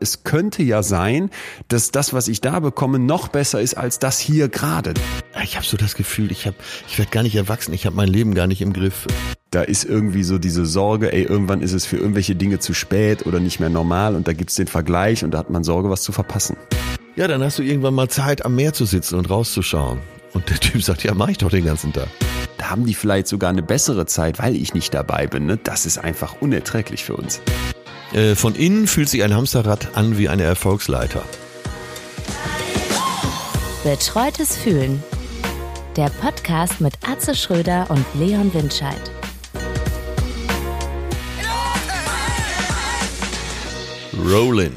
Es könnte ja sein, dass das, was ich da bekomme, noch besser ist als das hier gerade. Ich habe so das Gefühl, ich, hab, ich werde gar nicht erwachsen, ich habe mein Leben gar nicht im Griff. Da ist irgendwie so diese Sorge, ey, irgendwann ist es für irgendwelche Dinge zu spät oder nicht mehr normal und da gibt's den Vergleich und da hat man Sorge, was zu verpassen. Ja, dann hast du irgendwann mal Zeit, am Meer zu sitzen und rauszuschauen. Und der Typ sagt, ja, mach ich doch den ganzen Tag. Da haben die vielleicht sogar eine bessere Zeit, weil ich nicht dabei bin. Ne? Das ist einfach unerträglich für uns. Äh, von innen fühlt sich ein Hamsterrad an wie eine Erfolgsleiter. Betreutes Fühlen. Der Podcast mit Atze Schröder und Leon Windscheid. Rollin.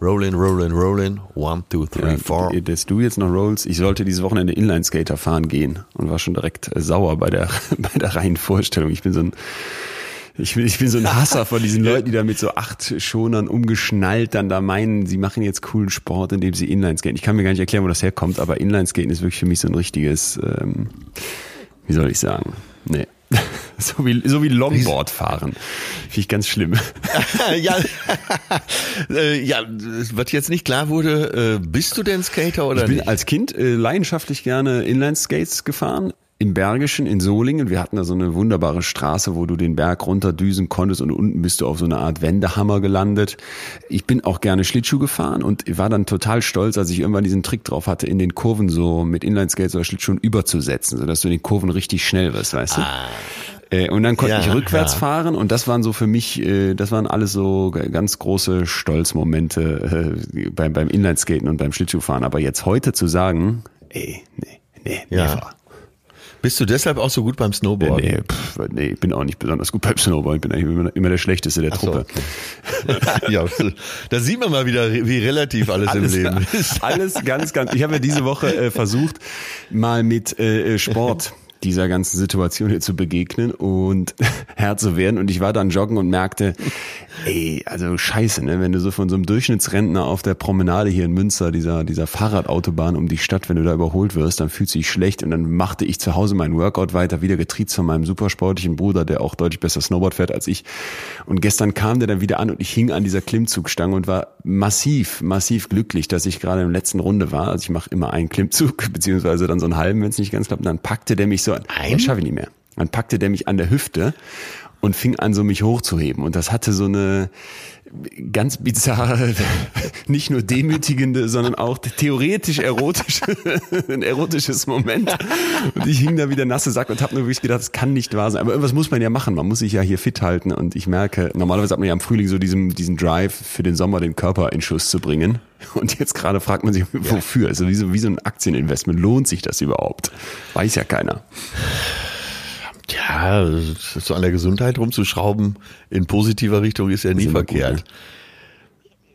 Rollin, rollin, rollin. One, two, three, four. Ja, dass du jetzt noch rollst, ich sollte dieses Wochenende Inline-Skater fahren gehen und war schon direkt äh, sauer bei der, bei der reinen Vorstellung. Ich bin so ein ich bin, ich bin so ein Hasser von diesen Leuten, die da mit so acht Schonern umgeschnallt dann da meinen, sie machen jetzt coolen Sport, indem sie Inlineskaten. Ich kann mir gar nicht erklären, wo das herkommt, aber Inlineskaten ist wirklich für mich so ein richtiges, ähm, wie soll ich sagen, nee. So wie, so wie Longboard fahren. Finde ich ganz schlimm. ja, äh, ja, was jetzt nicht klar wurde, äh, bist du denn Skater oder Ich bin nicht? als Kind äh, leidenschaftlich gerne Inline-Skates gefahren. Im Bergischen, in Solingen. Wir hatten da so eine wunderbare Straße, wo du den Berg runterdüsen konntest und unten bist du auf so eine Art Wendehammer gelandet. Ich bin auch gerne Schlittschuh gefahren und war dann total stolz, als ich irgendwann diesen Trick drauf hatte, in den Kurven so mit Inline-Skates oder Schlittschuhen überzusetzen, sodass du in den Kurven richtig schnell wirst, weißt du? Äh, Und dann konnte Ja, ich rückwärts ja. fahren und das waren so für mich, äh, das waren alles so ganz große Stolzmomente äh, beim, beim Inlineskaten und beim Schlittschuhfahren. Aber jetzt heute zu sagen, ey, nee, nee, Ja. never. Bist du deshalb auch so gut beim Snowboard? Nee, pff, nee, ich bin auch nicht besonders gut beim Snowboard. Ich bin eigentlich immer, immer der Schlechteste der Ach so, Truppe. okay. ja, da sieht man mal wieder, wie relativ alles, Alles, im Leben ist. alles ganz, ganz. Ich habe ja diese Woche äh, versucht, mal mit äh, Sport dieser ganzen Situation hier zu begegnen und Herr zu werden. Und ich war dann joggen und merkte, ey, also scheiße, ne? wenn du so von so einem Durchschnittsrentner auf der Promenade hier in Münster, dieser, dieser Fahrradautobahn um die Stadt, wenn du da überholt wirst, dann fühlst du dich schlecht. Und dann machte ich zu Hause meinen Workout weiter, wieder getriezt von meinem supersportlichen Bruder, der auch deutlich besser Snowboard fährt als ich. Und gestern kam der dann wieder an und ich hing an dieser Klimmzugstange und war massiv, massiv glücklich, dass ich gerade in der letzten Runde war. Also ich mache immer einen Klimmzug, beziehungsweise dann so einen halben, wenn es nicht ganz klappt. Und dann packte der mich so an. Ein? Das schaffe ich nicht mehr. Dann packte der mich an der Hüfte und fing an, so mich hochzuheben. Und das hatte so eine ganz bizarre, nicht nur demütigende, sondern auch theoretisch erotische, ein erotisches Moment. Und ich hing da wie der nasse Sack und habe nur wirklich gedacht, das kann nicht wahr sein. Aber irgendwas muss man ja machen. Man muss sich ja hier fit halten. Und ich merke, normalerweise hat man ja im Frühling so diesen, diesen Drive für den Sommer, den Körper in Schuss zu bringen. Und jetzt gerade fragt man sich, wofür? Also wie so, wie so ein Aktieninvestment. Lohnt sich das überhaupt? Weiß ja keiner. Ja, so an der Gesundheit rumzuschrauben in positiver Richtung ist ja nie immer gut, verkehrt.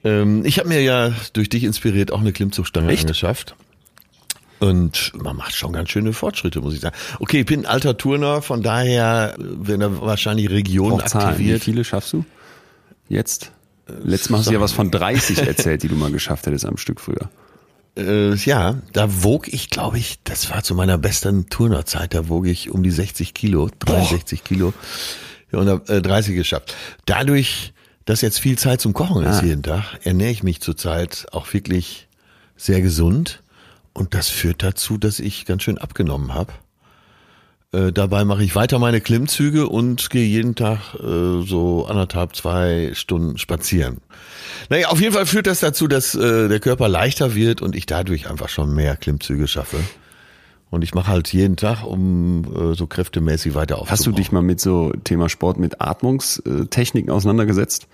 ähm, ich habe mir ja durch dich inspiriert auch eine Klimmzugstange Echt? angeschafft. Und man macht schon ganz schöne Fortschritte, muss ich sagen. Okay, ich bin ein alter Turner, von daher werden da wahrscheinlich Regionen Auch Zahlen. Wie aktiviert. viele schaffst du? Jetzt? Letztes Mal hast du ja was von 30 erzählt, die du mal geschafft hättest am Stück früher. Äh, ja, da wog ich, glaube ich, das war zu meiner besten Turnerzeit, da wog ich um die 60 Kilo, 63 Kilo. Ja, und hab, äh, 30 geschafft. Dadurch, dass jetzt viel Zeit zum Kochen ist Ah. jeden Tag, ernähre ich mich zurzeit auch wirklich sehr gesund. Und das führt dazu, dass ich ganz schön abgenommen habe. Äh, dabei mache ich weiter meine Klimmzüge und gehe jeden Tag äh, so anderthalb, zwei Stunden spazieren. Naja, auf jeden Fall führt das dazu, dass äh, der Körper leichter wird und ich dadurch einfach schon mehr Klimmzüge schaffe. Und ich mache halt jeden Tag, um äh, so kräftemäßig weiter aufzubauen. Hast du dich mal mit so Thema Sport mit Atmungstechniken auseinandergesetzt?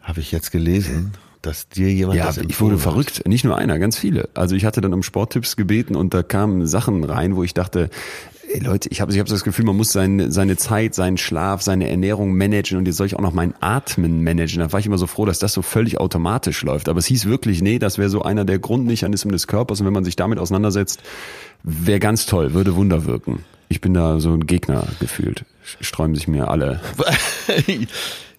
Habe ich jetzt gelesen, dass dir jemand Ja, das ich wurde hat. verrückt. Nicht nur einer, ganz viele. Also ich hatte dann um Sporttipps gebeten und da kamen Sachen rein, wo ich dachte, ey Leute, ich habe ich hab das Gefühl, man muss seine, seine Zeit, seinen Schlaf, seine Ernährung managen und jetzt soll ich auch noch mein Atmen managen. Da war ich immer so froh, dass das so völlig automatisch läuft. Aber es hieß wirklich, nee, das wäre so einer der Grundmechanismen des Körpers und wenn man sich damit auseinandersetzt, wäre ganz toll, würde Wunder wirken. Ich bin da so ein Gegner gefühlt. Sträumen sich mir alle.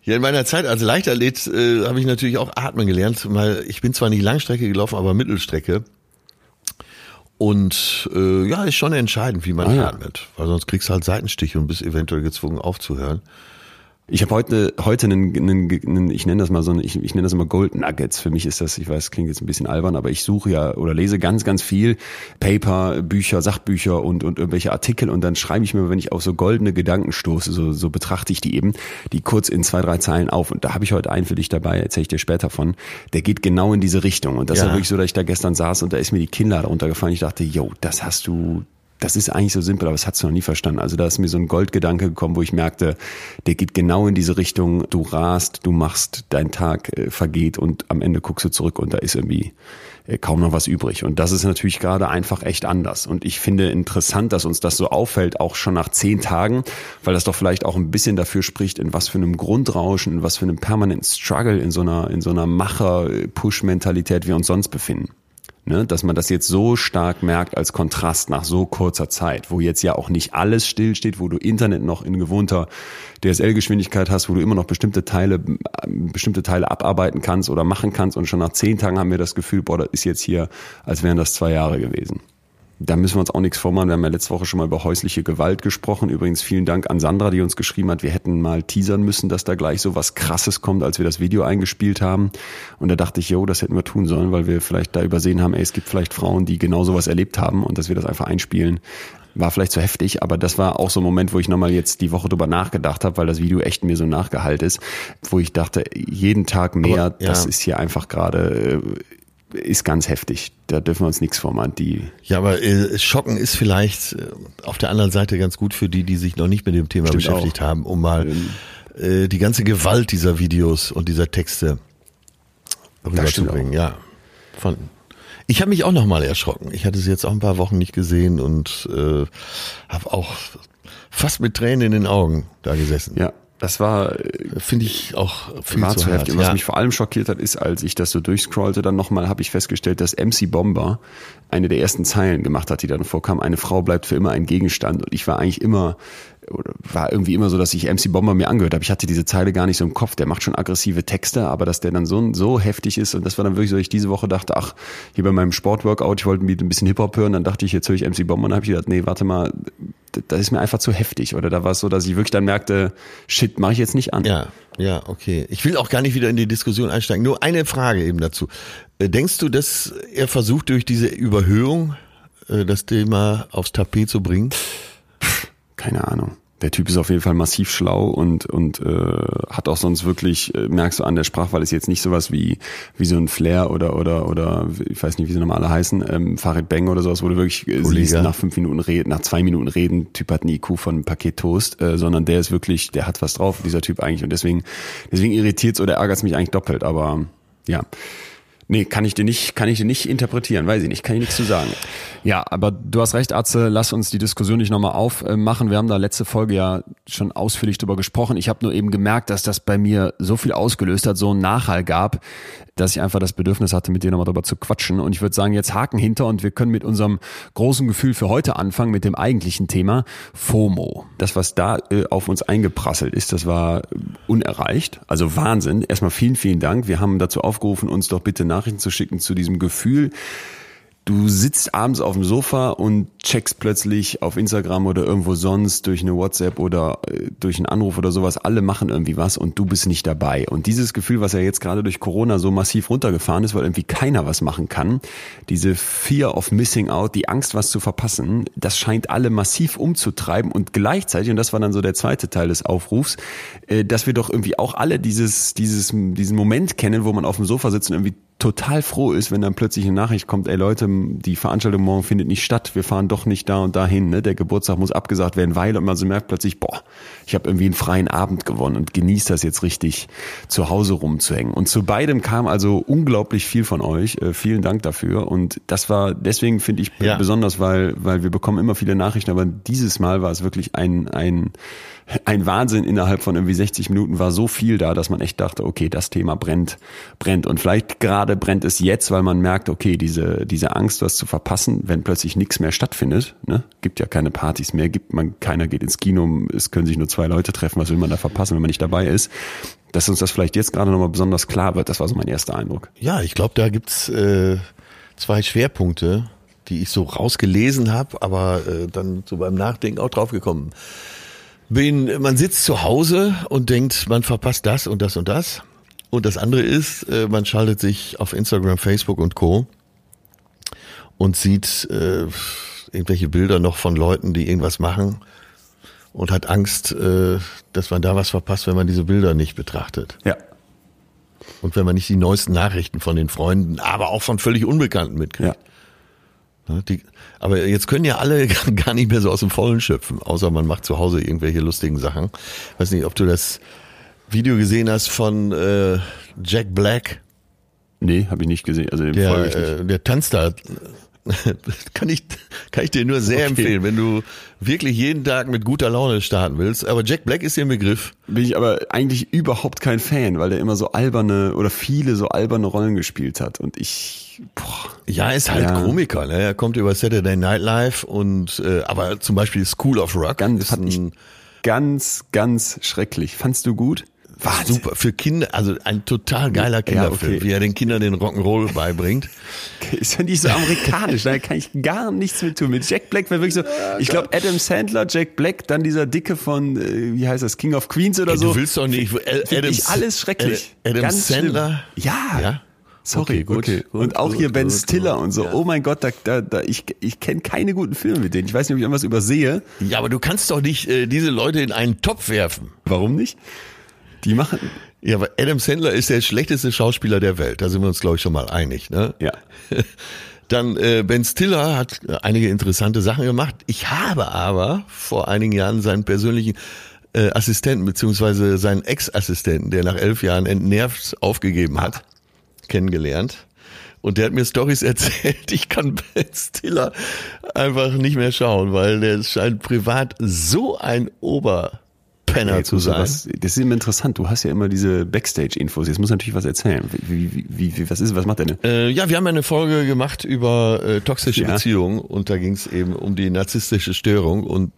Ja, in meiner Zeit als Leichtathlet äh, habe ich natürlich auch atmen gelernt, weil ich bin zwar nicht Langstrecke gelaufen, aber Mittelstrecke. Und äh, ja, ist schon entscheidend, wie man Ah, atmet, weil sonst kriegst du halt Seitenstiche und bist eventuell gezwungen aufzuhören. Ich habe heute heute einen, einen, einen, ich nenne das mal so, einen, ich, ich nenne das immer Gold Nuggets. Für mich ist das, ich weiß, klingt jetzt ein bisschen albern, aber ich suche ja oder lese ganz, ganz viel Paper, Bücher, Sachbücher und und irgendwelche Artikel und dann schreibe ich mir, wenn ich auf so goldene Gedanken stoße, so, so betrachte ich die eben, die kurz in zwei, drei Zeilen auf. Und da habe ich heute einen für dich dabei, erzähle ich dir später von. Der geht genau in diese Richtung. Und das ja. ist wirklich so, dass ich da gestern saß und da ist mir die Kinnlade runtergefallen. Ich dachte, yo, das hast du, das ist eigentlich so simpel, aber das hast du noch nie verstanden. Also da ist mir so ein Goldgedanke gekommen, wo ich merkte, der geht genau in diese Richtung, du rast, du machst, dein Tag äh, vergeht und am Ende guckst du zurück und da ist irgendwie äh, kaum noch was übrig. Und das ist natürlich gerade einfach echt anders. Und ich finde interessant, dass uns das so auffällt, auch schon nach zehn Tagen, weil das doch vielleicht auch ein bisschen dafür spricht, in was für einem Grundrauschen, in was für einem permanenten Struggle, in so einer, in so einer Macher-Push-Mentalität wir uns sonst befinden. Ne, dass man das jetzt so stark merkt als Kontrast nach so kurzer Zeit, wo jetzt ja auch nicht alles stillsteht, wo du Internet noch in gewohnter DSL-Geschwindigkeit hast, wo du immer noch bestimmte Teile, bestimmte Teile abarbeiten kannst oder machen kannst. Und schon nach zehn Tagen haben wir das Gefühl, boah, das ist jetzt hier, als wären das zwei Jahre gewesen da müssen wir uns auch nichts vormachen. Wir haben ja letzte Woche schon mal über häusliche Gewalt gesprochen. Übrigens vielen Dank an Sandra, die uns geschrieben hat, wir hätten mal teasern müssen, dass da gleich so was Krasses kommt, als wir das Video eingespielt haben. Und da dachte ich, jo, das hätten wir tun sollen, weil wir vielleicht da übersehen haben, ey, es gibt vielleicht Frauen, die genau sowas erlebt haben und dass wir das einfach einspielen. War vielleicht zu heftig, aber das war auch so ein Moment, wo ich nochmal jetzt die Woche drüber nachgedacht habe, weil das Video echt mir so nachgehalt ist, wo ich dachte, jeden Tag mehr, aber, ja. das ist hier einfach gerade ist ganz heftig. Da dürfen wir uns nichts vormachen. Die ja, aber äh, Schocken ist vielleicht äh, auf der anderen Seite ganz gut für die, die sich noch nicht mit dem Thema Stimmt beschäftigt auch. haben, um mal ähm, äh, die ganze Gewalt dieser Videos und dieser Texte rüberzubringen. Ja, von, ich habe mich auch noch mal erschrocken. Ich hatte sie jetzt auch ein paar Wochen nicht gesehen und äh, habe auch fast mit Tränen in den Augen da gesessen. Ja, das war, äh, finde ich, auch viel war zu, heftig. Und was mich vor allem schockiert hat, ist, als ich das so durchscrollte, dann nochmal habe ich festgestellt, dass MC Bomber eine der ersten Zeilen gemacht hat, die dann vorkam. Eine Frau bleibt für immer ein Gegenstand. Und ich war eigentlich immer war irgendwie immer so, dass ich MC Bomber mir angehört habe. Ich hatte diese Zeile gar nicht so im Kopf. Der macht schon aggressive Texte, aber dass der dann so, so heftig ist und das war dann wirklich so, dass ich diese Woche dachte, ach, hier bei meinem Sportworkout, ich wollte ein bisschen Hip-Hop hören, dann dachte ich, jetzt höre ich MC Bomber und habe ich gedacht, nee, warte mal, das ist mir einfach zu heftig. Oder da war es so, dass ich wirklich dann merkte, shit, mache ich jetzt nicht an. Ja, ja, okay. Ich will auch gar nicht wieder in die Diskussion einsteigen. Nur eine Frage eben dazu. Äh, denkst du, dass er versucht, durch diese Überhöhung äh, das Thema aufs Tapet zu bringen? Keine Ahnung. Der Typ ist auf jeden Fall massiv schlau und und äh, hat auch sonst wirklich äh, merkst du an der Sprachwahl ist jetzt nicht sowas wie wie so ein Flair oder oder oder ich weiß nicht wie sie normale heißen ähm, Farid Bang oder sowas wo du wirklich äh, siehst nach fünf Minuten reden nach zwei Minuten reden Typ hat ein IQ von einem Paket Toast äh, sondern der ist wirklich der hat was drauf dieser Typ eigentlich. Und deswegen deswegen irritiert oder ärgert es mich eigentlich doppelt. Aber ja Nee, kann ich dir nicht, kann ich dir nicht interpretieren, weiß ich nicht, kann ich nichts zu sagen. Ja, aber du hast recht, Atze, lass uns die Diskussion nicht nochmal aufmachen. Wir haben da letzte Folge ja schon ausführlich drüber gesprochen. Ich habe nur eben gemerkt, dass das bei mir so viel ausgelöst hat, so einen Nachhall gab, dass ich einfach das Bedürfnis hatte, mit dir nochmal drüber zu quatschen. Und ich würde sagen, jetzt Haken hinter und wir können mit unserem großen Gefühl für heute anfangen, mit dem eigentlichen Thema FOMO. Das, was da äh, auf uns eingeprasselt ist, das war unerreicht. Also Wahnsinn. Erstmal vielen, vielen Dank. Wir haben dazu aufgerufen, uns doch bitte Nachrichten zu schicken zu diesem Gefühl, Du sitzt abends auf dem Sofa und checkst plötzlich auf Instagram oder irgendwo sonst durch eine WhatsApp oder äh, durch einen Anruf oder sowas, alle machen irgendwie was und du bist nicht dabei. Und dieses Gefühl, was ja jetzt gerade durch Corona so massiv runtergefahren ist, weil irgendwie keiner was machen kann, diese Fear of Missing Out, die Angst, was zu verpassen, das scheint alle massiv umzutreiben. Und gleichzeitig, und das war dann so der zweite Teil des Aufrufs, äh, dass wir doch irgendwie auch alle dieses, dieses, diesen Moment kennen, wo man auf dem Sofa sitzt und irgendwie total froh ist, wenn dann plötzlich eine Nachricht kommt, ey Leute, die Veranstaltung morgen findet nicht statt, wir fahren doch nicht da und dahin, ne? der Geburtstag muss abgesagt werden, weil und man so merkt plötzlich, boah, ich habe irgendwie einen freien Abend gewonnen und genießt das jetzt richtig, zu Hause rumzuhängen. Und zu beidem kam also unglaublich viel von euch. Äh, vielen Dank dafür. Und das war deswegen finde ich ja. besonders, weil, weil wir bekommen immer viele Nachrichten, aber dieses Mal war es wirklich ein, ein ein Wahnsinn innerhalb von irgendwie 60 Minuten war so viel da, dass man echt dachte, okay, das Thema brennt, brennt. Und vielleicht gerade brennt es jetzt, weil man merkt, okay, diese, diese Angst, was zu verpassen, wenn plötzlich nichts mehr stattfindet, ne? gibt ja keine Partys mehr, gibt man, keiner geht ins Kino, es können sich nur zwei Leute treffen, was will man da verpassen, wenn man nicht dabei ist? Dass uns das vielleicht jetzt gerade nochmal besonders klar wird, das war so mein erster Eindruck. Ja, ich glaube, da gibt's äh, zwei Schwerpunkte, die ich so rausgelesen habe, aber äh, dann so beim Nachdenken auch drauf gekommen bin, man sitzt zu Hause und denkt, man verpasst das und das und das. Und das andere ist, äh, man schaltet sich auf Instagram, Facebook und Co. und sieht äh, irgendwelche Bilder noch von Leuten, die irgendwas machen und hat Angst, äh, dass man da was verpasst, wenn man diese Bilder nicht betrachtet. Ja. Und wenn man nicht die neuesten Nachrichten von den Freunden, aber auch von völlig Unbekannten mitkriegt. Ja. Die, aber jetzt können ja alle gar nicht mehr so aus dem Vollen schöpfen, außer man macht zu Hause irgendwelche lustigen Sachen. Weiß nicht, ob du das Video gesehen hast von äh, Jack Black. Nee, habe ich nicht gesehen. Also dem folge ich nicht. Der, äh, der tanzt da. kann ich kann ich dir nur sehr Okay. empfehlen, wenn du wirklich jeden Tag mit guter Laune starten willst. Aber Jack Black ist dir ein Begriff. Bin ich aber eigentlich überhaupt kein Fan, weil der immer so alberne oder viele so alberne Rollen gespielt hat. Und ich, boah, Ja, ist halt Ja. Komiker. Ne? Er kommt über Saturday Night Live und äh, aber zum Beispiel School of Rock ganz, fand ich ganz, ganz schrecklich. Fandst du gut? Wahnsinn. super für Kinder, also ein total geiler Kinderfilm, okay. wie er den Kindern den Rock'n'Roll beibringt. Ist ja nicht so amerikanisch, da kann ich gar nichts mit tun. Mit Jack Black wäre wirklich so, ich glaube Adam Sandler, Jack Black, dann dieser Dicke von, äh, wie heißt das, King of Queens oder so. Du willst doch nicht Adam, ich alles schrecklich. Adam Ganz Sandler. schlimm. Ja. Ja. Sorry, Okay, gut, okay. gut, und auch gut, hier Ben gut, Stiller und so. Oh mein Gott, da, da, da ich, ich kenne keine guten Filme mit denen. Ich weiß nicht, ob ich irgendwas übersehe. Ja, aber du kannst doch nicht äh, diese Leute in einen Topf werfen. Warum nicht? Die machen, Ja, aber Adam Sandler ist der schlechteste Schauspieler der Welt. Da sind wir uns, glaube ich, schon mal einig. Ne? ja. Dann äh, Ben Stiller hat äh, einige interessante Sachen gemacht. Ich habe aber vor einigen Jahren seinen persönlichen äh, Assistenten beziehungsweise seinen Ex-Assistenten, der nach elf Jahren entnervt aufgegeben hat, kennengelernt. Und der hat mir Stories erzählt. Ich kann Ben Stiller einfach nicht mehr schauen, weil der scheint privat so ein Oberpenner Jetzt zu sein. Was, das ist immer interessant. Du hast ja immer diese Backstage-Infos. Jetzt muss natürlich was erzählen. Wie, wie, wie, was ist, was macht denn? Äh, ja, wir haben eine Folge gemacht über äh, toxische Ja. Beziehungen und da ging es eben um die narzisstische Störung und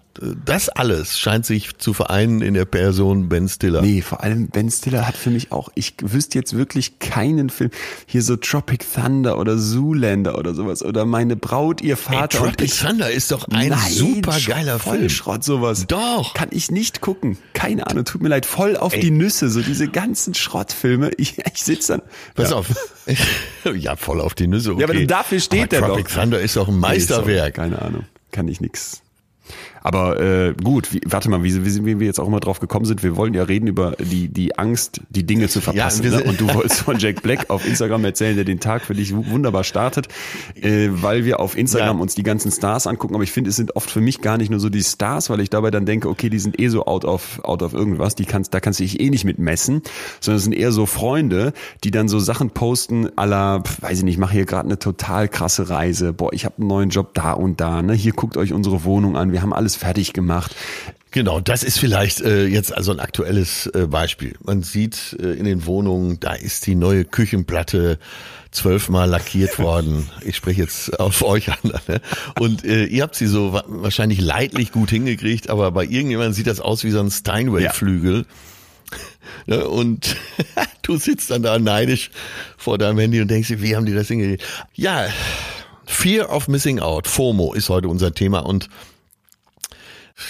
das alles scheint sich zu vereinen in der Person Ben Stiller. Nee, vor allem Ben Stiller hat für mich auch, ich wüsste jetzt wirklich keinen Film, hier so Tropic Thunder oder Zoolander oder sowas oder meine Braut, ihr Ey, Vater und Tropic ich. Thunder ist doch ein Nein, super geiler voll Film. Schrott sowas. Doch. Kann ich nicht gucken. Keine Ahnung, tut mir leid. Voll auf die Nüsse, so diese ganzen Schrottfilme. Ich, ich sitze dann. Pass ja. auf. ja, voll auf die Nüsse. Okay. Ja, aber dafür steht aber er Tropic doch. Thunder ist doch ein Nee, Meisterwerk. sorry, keine Ahnung. Kann ich nix. Aber äh, gut, wie, warte mal, wie, wie, wie wir jetzt auch immer drauf gekommen sind, wir wollen ja reden über die, die Angst, die Dinge zu verpassen. wir ne? Und du wolltest von Jack Black auf Instagram erzählen, der den Tag für dich wu- wunderbar startet, äh, weil wir auf Instagram Ja. uns die ganzen Stars angucken. Aber ich finde, es sind oft für mich gar nicht nur so die Stars, weil ich dabei dann denke, okay, die sind eh so out of, out of irgendwas, die kannst, da kannst du dich eh nicht mit messen, sondern es sind eher so Freunde, die dann so Sachen posten, pf, weiß ich nicht, mache hier gerade eine total krasse Reise, boah, ich habe einen neuen Job da und da, ne? Hier guckt euch unsere Wohnung an, wir haben alles fertig gemacht. Genau, das ist vielleicht äh, jetzt also ein aktuelles äh, Beispiel. Man sieht äh, in den Wohnungen, da ist die neue Küchenplatte zwölfmal lackiert worden. Ich spreche jetzt auf euch an. Ne? Und äh, ihr habt sie so wa wahrscheinlich leidlich gut hingekriegt, aber bei irgendjemandem sieht das aus wie so ein Steinway-Flügel. Ne? Und du sitzt dann da neidisch vor deinem Handy und denkst dir, wie haben die das hingekriegt? Ja, Fear of Missing Out, FOMO ist heute unser Thema und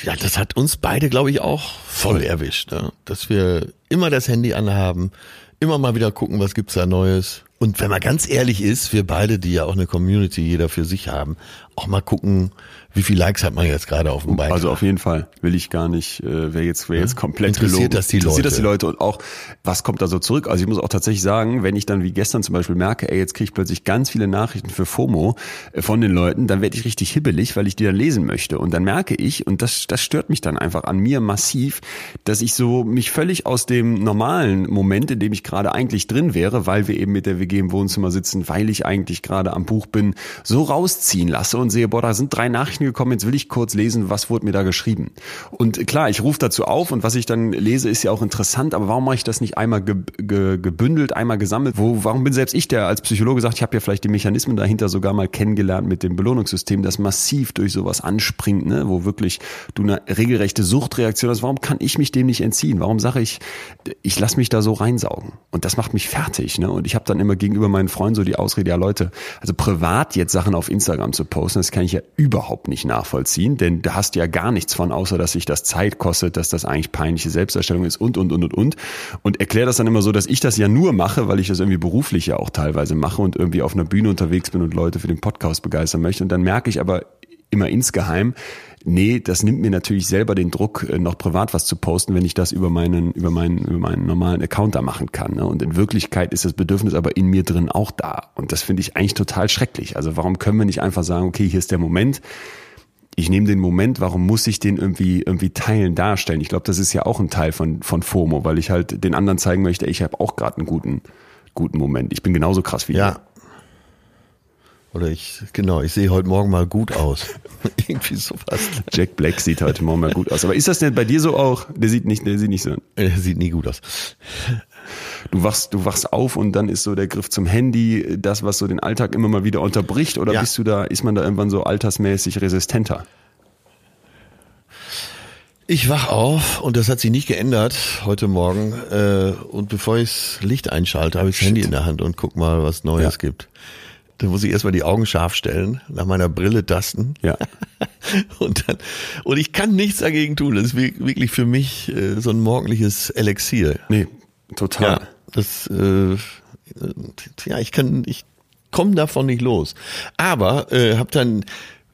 ja, das hat uns beide, glaube ich, auch voll erwischt, ne? dass wir immer das Handy anhaben, immer mal wieder gucken, was gibt's da Neues. Und wenn man ganz ehrlich ist, wir beide, die ja auch eine Community jeder für sich haben, auch mal gucken, wie viel Likes hat man jetzt gerade auf dem Beitrag. Also auf jeden Fall will ich gar nicht, äh, wäre jetzt, wär jetzt komplett Interessiert gelogen. das die Interessiert Leute? das die Leute und auch, was kommt da so zurück? Also ich muss auch tatsächlich sagen, wenn ich dann wie gestern zum Beispiel merke, ey, jetzt kriege ich plötzlich ganz viele Nachrichten für FOMO äh, von den Leuten, dann werde ich richtig hibbelig, weil ich die dann lesen möchte. Und dann merke ich, und das, das stört mich dann einfach an mir massiv, dass ich so mich völlig aus dem normalen Moment, in dem ich gerade eigentlich drin wäre, weil wir eben mit der WG im Wohnzimmer sitzen, weil ich eigentlich gerade am Buch bin, so rausziehen lasse und sehe, boah, da sind drei Nachrichten gekommen, jetzt will ich kurz lesen, was wurde mir da geschrieben. Und klar, ich rufe dazu auf und was ich dann lese, ist ja auch interessant, aber warum mache ich das nicht einmal ge ge gebündelt, einmal gesammelt? Wo, warum bin selbst ich, der als Psychologe sagt, ich habe ja vielleicht die Mechanismen dahinter sogar mal kennengelernt mit dem Belohnungssystem, das massiv durch sowas anspringt, ne? wo wirklich du eine regelrechte Suchtreaktion hast. Warum kann ich mich dem nicht entziehen? Warum sage ich, ich lasse mich da so reinsaugen? Und das macht mich fertig. Ne? Und ich habe dann immer gegenüber meinen Freunden so die Ausrede, ja Leute, also privat jetzt Sachen auf Instagram zu posten, das kann ich ja überhaupt nicht nachvollziehen, denn da hast du ja gar nichts von, außer dass sich das Zeit kostet, dass das eigentlich peinliche Selbsterstellung ist und, und, und, und, und. Und erkläre das dann immer so, dass ich das ja nur mache, weil ich das irgendwie beruflich ja auch teilweise mache und irgendwie auf einer Bühne unterwegs bin und Leute für den Podcast begeistern möchte. Und dann merke ich aber immer insgeheim, nee, das nimmt mir natürlich selber den Druck, äh, noch privat was zu posten, wenn ich das über meinen, über meinen, über meinen normalen Account da machen kann. Ne? Und in Wirklichkeit ist das Bedürfnis aber in mir drin auch da. Und das finde ich eigentlich total schrecklich. Also warum können wir nicht einfach sagen, okay, hier ist der Moment, ich nehme den Moment, warum muss ich den irgendwie irgendwie teilen, darstellen? Ich glaube, das ist ja auch ein Teil von von FOMO, weil ich halt den anderen zeigen möchte, ich habe auch gerade einen guten guten Moment. Ich bin genauso krass wie Ja. ihr. Oder ich, genau, ich sehe heute Morgen mal gut aus. Irgendwie sowas. Jack Black sieht heute morgen mal gut aus. Aber ist das denn bei dir so auch? Der sieht nicht, der sieht nicht so. Er sieht nie gut aus. Du wachst, du wachst auf und dann ist so der Griff zum Handy das, was so den Alltag immer mal wieder unterbricht. Oder Ja. bist du da, ist man da irgendwann so altersmäßig resistenter? Ich wach auf und das hat sich nicht geändert heute Morgen. Äh, und bevor ich das Licht einschalte, habe ich das Handy in der Hand und guck mal, was Neues Ja. gibt. Dann muss ich erstmal die Augen scharf stellen, nach meiner Brille tasten. Ja. Und dann, und ich kann nichts dagegen tun. Das ist wir- wirklich für mich äh, so ein morgendliches Elixier. Nee, total. Ja, das, äh, ja, ich kann, ich komme davon nicht los. Aber äh, habe dann,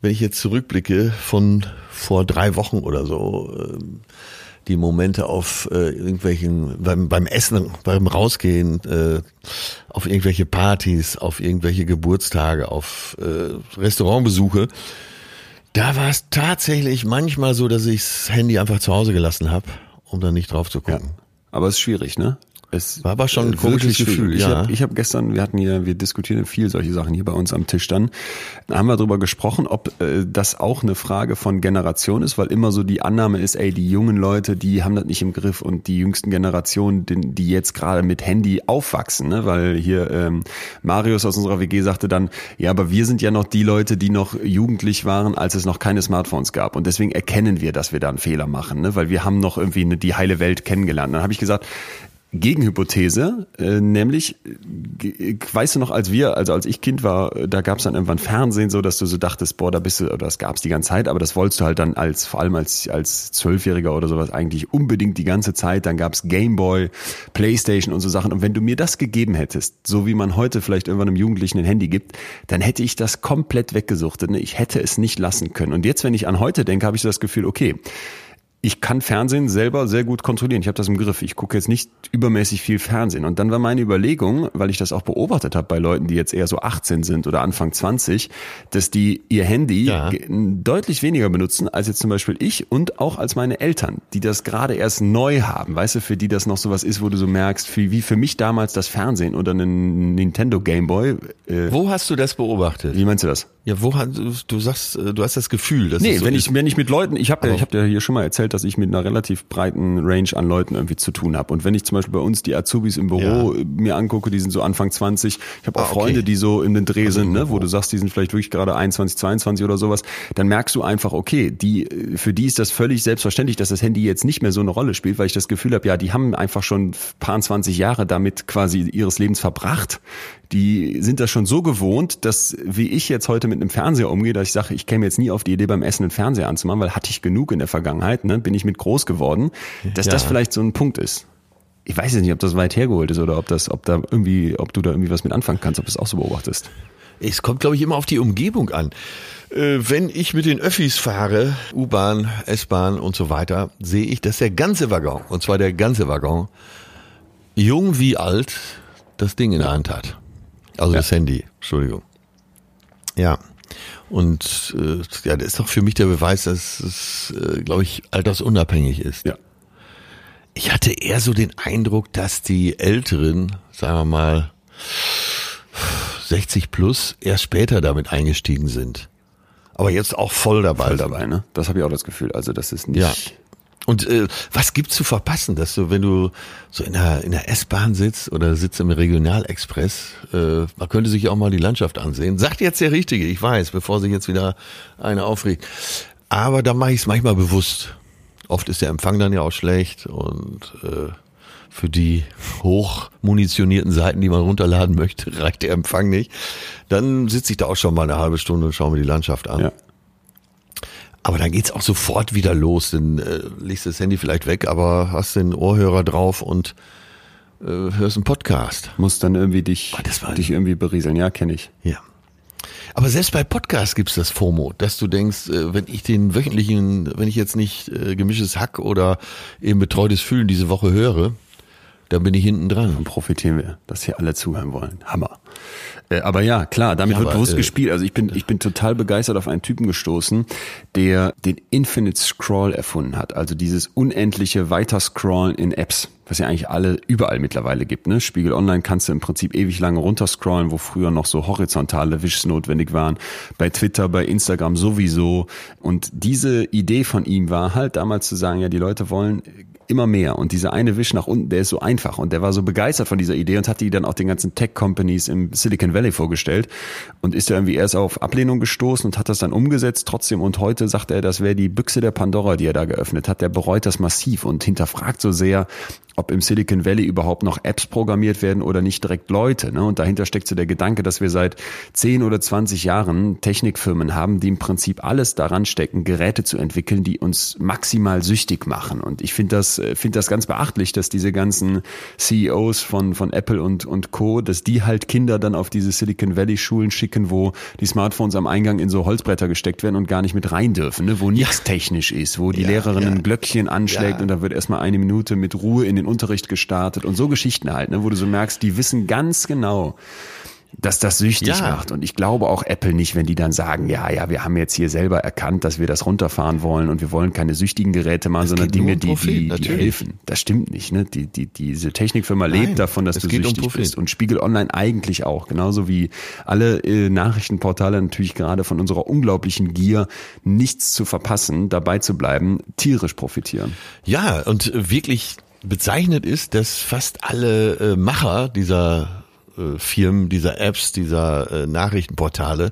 wenn ich jetzt zurückblicke, von vor drei Wochen oder so, ähm, die Momente auf äh, irgendwelchen, beim, beim Essen, beim Rausgehen, äh, auf irgendwelche Partys, auf irgendwelche Geburtstage, auf äh, Restaurantbesuche. Da war es tatsächlich manchmal so, dass ich das Handy einfach zu Hause gelassen habe, um dann nicht drauf zu gucken. Aber es ist schwierig, ne? Es War aber schon ein äh, komisches Gefühl, schwierig. Ich ja. habe hab gestern, wir hatten hier, wir diskutieren viel solche Sachen hier bei uns am Tisch dann. Da haben wir darüber gesprochen, ob äh, das auch eine Frage von Generation ist, weil immer so die Annahme ist, ey, die jungen Leute, die haben das nicht im Griff und die jüngsten Generationen, die, die jetzt gerade mit Handy aufwachsen, ne? Weil hier ähm, Marius aus unserer WG sagte dann, ja, aber wir sind ja noch die Leute, die noch jugendlich waren, als es noch keine Smartphones gab. Und deswegen erkennen wir, dass wir da einen Fehler machen, ne? Weil wir haben noch irgendwie eine, die heile Welt kennengelernt. Dann habe ich gesagt, Gegenhypothese, äh, nämlich, äh, weißt du noch, als wir, also als ich Kind war, äh, da gab es dann irgendwann Fernsehen, so dass du so dachtest, boah, da bist du, oder das gab es die ganze Zeit, aber das wolltest du halt dann als, vor allem als als Zwölfjähriger oder sowas eigentlich unbedingt die ganze Zeit. Dann gab es Gameboy, Playstation und so Sachen. Und wenn du mir das gegeben hättest, so wie man heute vielleicht irgendwann einem Jugendlichen ein Handy gibt, dann hätte ich das komplett weggesuchtet. Ne? Ich hätte es nicht lassen können. Und jetzt, wenn ich an heute denke, habe ich so das Gefühl, okay, ich kann Fernsehen selber sehr gut kontrollieren. Ich habe das im Griff. Ich gucke jetzt nicht übermäßig viel Fernsehen. Und dann war meine Überlegung, weil ich das auch beobachtet habe bei Leuten, die jetzt eher so 18 sind oder Anfang 20, dass die ihr Handy Ja. deutlich weniger benutzen als jetzt zum Beispiel ich und auch als meine Eltern, die das gerade erst neu haben. Weißt du, für die das noch sowas ist, wo du so merkst, wie, für mich damals das Fernsehen oder ein Nintendo Gameboy. Äh, Wo hast du das beobachtet? wie meinst du das? Ja, wo hat, du sagst, äh, du hast das Gefühl, dass Nee, es so wenn ich, wenn ich mit Leuten, ich habe ja, ich hab dir hier schon mal erzählt, dass ich mit einer relativ breiten Range an Leuten irgendwie zu tun habe. Und wenn ich zum Beispiel bei uns die Azubis im Büro Ja. mir angucke, die sind so Anfang 20, ich habe auch Ah, okay. Freunde, die so in den Dreh Also sind, ne, wo du sagst, die sind vielleicht wirklich gerade 21, 22 oder sowas, dann merkst du einfach, okay, die, äh, für die ist das völlig selbstverständlich, dass das Handy jetzt nicht mehr so eine Rolle spielt, weil ich das Gefühl habe, ja, die haben einfach schon paar 20 Jahre damit quasi ihres Lebens verbracht. Die sind das schon so gewohnt, dass wie ich jetzt heute mit einem Fernseher umgehe, dass ich sage, ich käme jetzt nie auf die Idee, beim Essen einen Fernseher anzumachen, weil hatte ich genug in der Vergangenheit, ne? bin ich mit groß geworden, dass Ja. das vielleicht so ein Punkt ist. Ich weiß jetzt nicht, ob das weit hergeholt ist oder ob das, ob da irgendwie, ob du da irgendwie was mit anfangen kannst, ob du es auch so beobachtest. Es kommt, glaube ich, immer auf die Umgebung an. Äh, wenn ich mit den Öffis fahre, U-Bahn, S-Bahn und so weiter, sehe ich, dass der ganze Waggon, und zwar der ganze Waggon, jung wie alt, das Ding in der Hand hat. Also das Handy, Entschuldigung. Ja. Und äh, ja, das ist doch für mich der Beweis, dass es, äh, glaube ich, altersunabhängig ist. Ja. Ich hatte eher so den Eindruck, dass die Älteren, sagen wir mal, 60 plus, erst später damit eingestiegen sind. Aber jetzt auch voll dabei. Voll dabei, ne? Das habe ich auch das Gefühl. Also das ist nicht. Ja. Und äh, was gibt's zu verpassen, dass du, wenn du so in der, in der S-Bahn sitzt oder sitzt im Regionalexpress, äh, man könnte sich auch mal die Landschaft ansehen. Sagt jetzt der Richtige, ich weiß, bevor sich jetzt wieder eine aufregt. Aber da mache ich es manchmal bewusst. Oft ist der Empfang dann ja auch schlecht und äh, Für die hochmunitionierten Seiten, die man runterladen möchte, reicht der Empfang nicht. Dann sitze ich da auch schon mal eine halbe Stunde und schaue mir die Landschaft an. Ja. Aber dann geht's auch sofort wieder los. Dann äh, legst das Handy vielleicht weg, aber hast den Ohrhörer drauf und äh, hörst einen Podcast. Muss dann irgendwie dich, Oh, dich irgendwie berieseln. Ja, kenne ich. Ja. Aber selbst bei Podcasts gibt's das FOMO, dass du denkst, äh, wenn ich den wöchentlichen, wenn ich jetzt nicht äh, gemischtes Hack oder eben betreutes Fühlen diese Woche höre, dann bin ich hinten dran. Dann profitieren wir, dass hier alle zuhören wollen. Hammer. Äh, aber ja, klar, damit Ja, wird aber, bewusst äh, gespielt. Also ich bin, ich bin total begeistert auf einen Typen gestoßen, der den Infinite Scroll erfunden hat. Also dieses unendliche Weiterscrollen in Apps, was ja eigentlich alle überall mittlerweile gibt. Ne? Spiegel Online kannst du im Prinzip ewig lange runterscrollen, wo früher noch so horizontale Wishes notwendig waren. Bei Twitter, bei Instagram sowieso. Und diese Idee von ihm war halt damals zu sagen, ja, die Leute wollen immer mehr. Und dieser eine Wisch nach unten, der ist so einfach. Und der war so begeistert von dieser Idee und hat die dann auch den ganzen Tech-Companies im Silicon Valley vorgestellt und ist ja irgendwie erst auf Ablehnung gestoßen und hat das dann umgesetzt trotzdem. Und heute sagt er, das wäre die Büchse der Pandora, die er da geöffnet hat. Der bereut das massiv und hinterfragt so sehr, ob im Silicon Valley überhaupt noch Apps programmiert werden oder nicht direkt Leute. Ne? Und dahinter steckt so der Gedanke, dass wir seit 10 oder 20 Jahren Technikfirmen haben, die im Prinzip alles daran stecken, Geräte zu entwickeln, die uns maximal süchtig machen. Und ich finde das, äh, finde das ganz beachtlich, dass diese ganzen CEOs von, von Apple und, und Co., dass die halt Kinder dann auf diese Silicon Valley Schulen schicken, wo die Smartphones am Eingang in so Holzbretter gesteckt werden und gar nicht mit rein dürfen, ne? wo nichts technisch ist, wo die Ja, Lehrerin ja. ein Glöckchen anschlägt Ja. und da wird erstmal eine Minute mit Ruhe in den Unterricht gestartet und so Geschichten halt, ne, wo du so merkst, die wissen ganz genau, dass das süchtig Ja. macht. Und ich glaube auch Apple nicht, wenn die dann sagen, ja, ja, wir haben jetzt hier selber erkannt, dass wir das runterfahren wollen und wir wollen keine süchtigen Geräte machen, sondern geht nur Dinge, um die, Profit, die, die natürlich. helfen. Das stimmt nicht. Ne? Die, die, diese Technikfirma Nein, lebt davon, dass du um süchtig Profit. bist. Und Spiegel Online eigentlich auch. Genauso wie alle äh, Nachrichtenportale natürlich gerade von unserer unglaublichen Gier, nichts zu verpassen, dabei zu bleiben, tierisch profitieren. Ja, und wirklich bezeichnet ist, dass fast alle äh, Macher dieser äh, Firmen, dieser Apps, dieser äh, Nachrichtenportale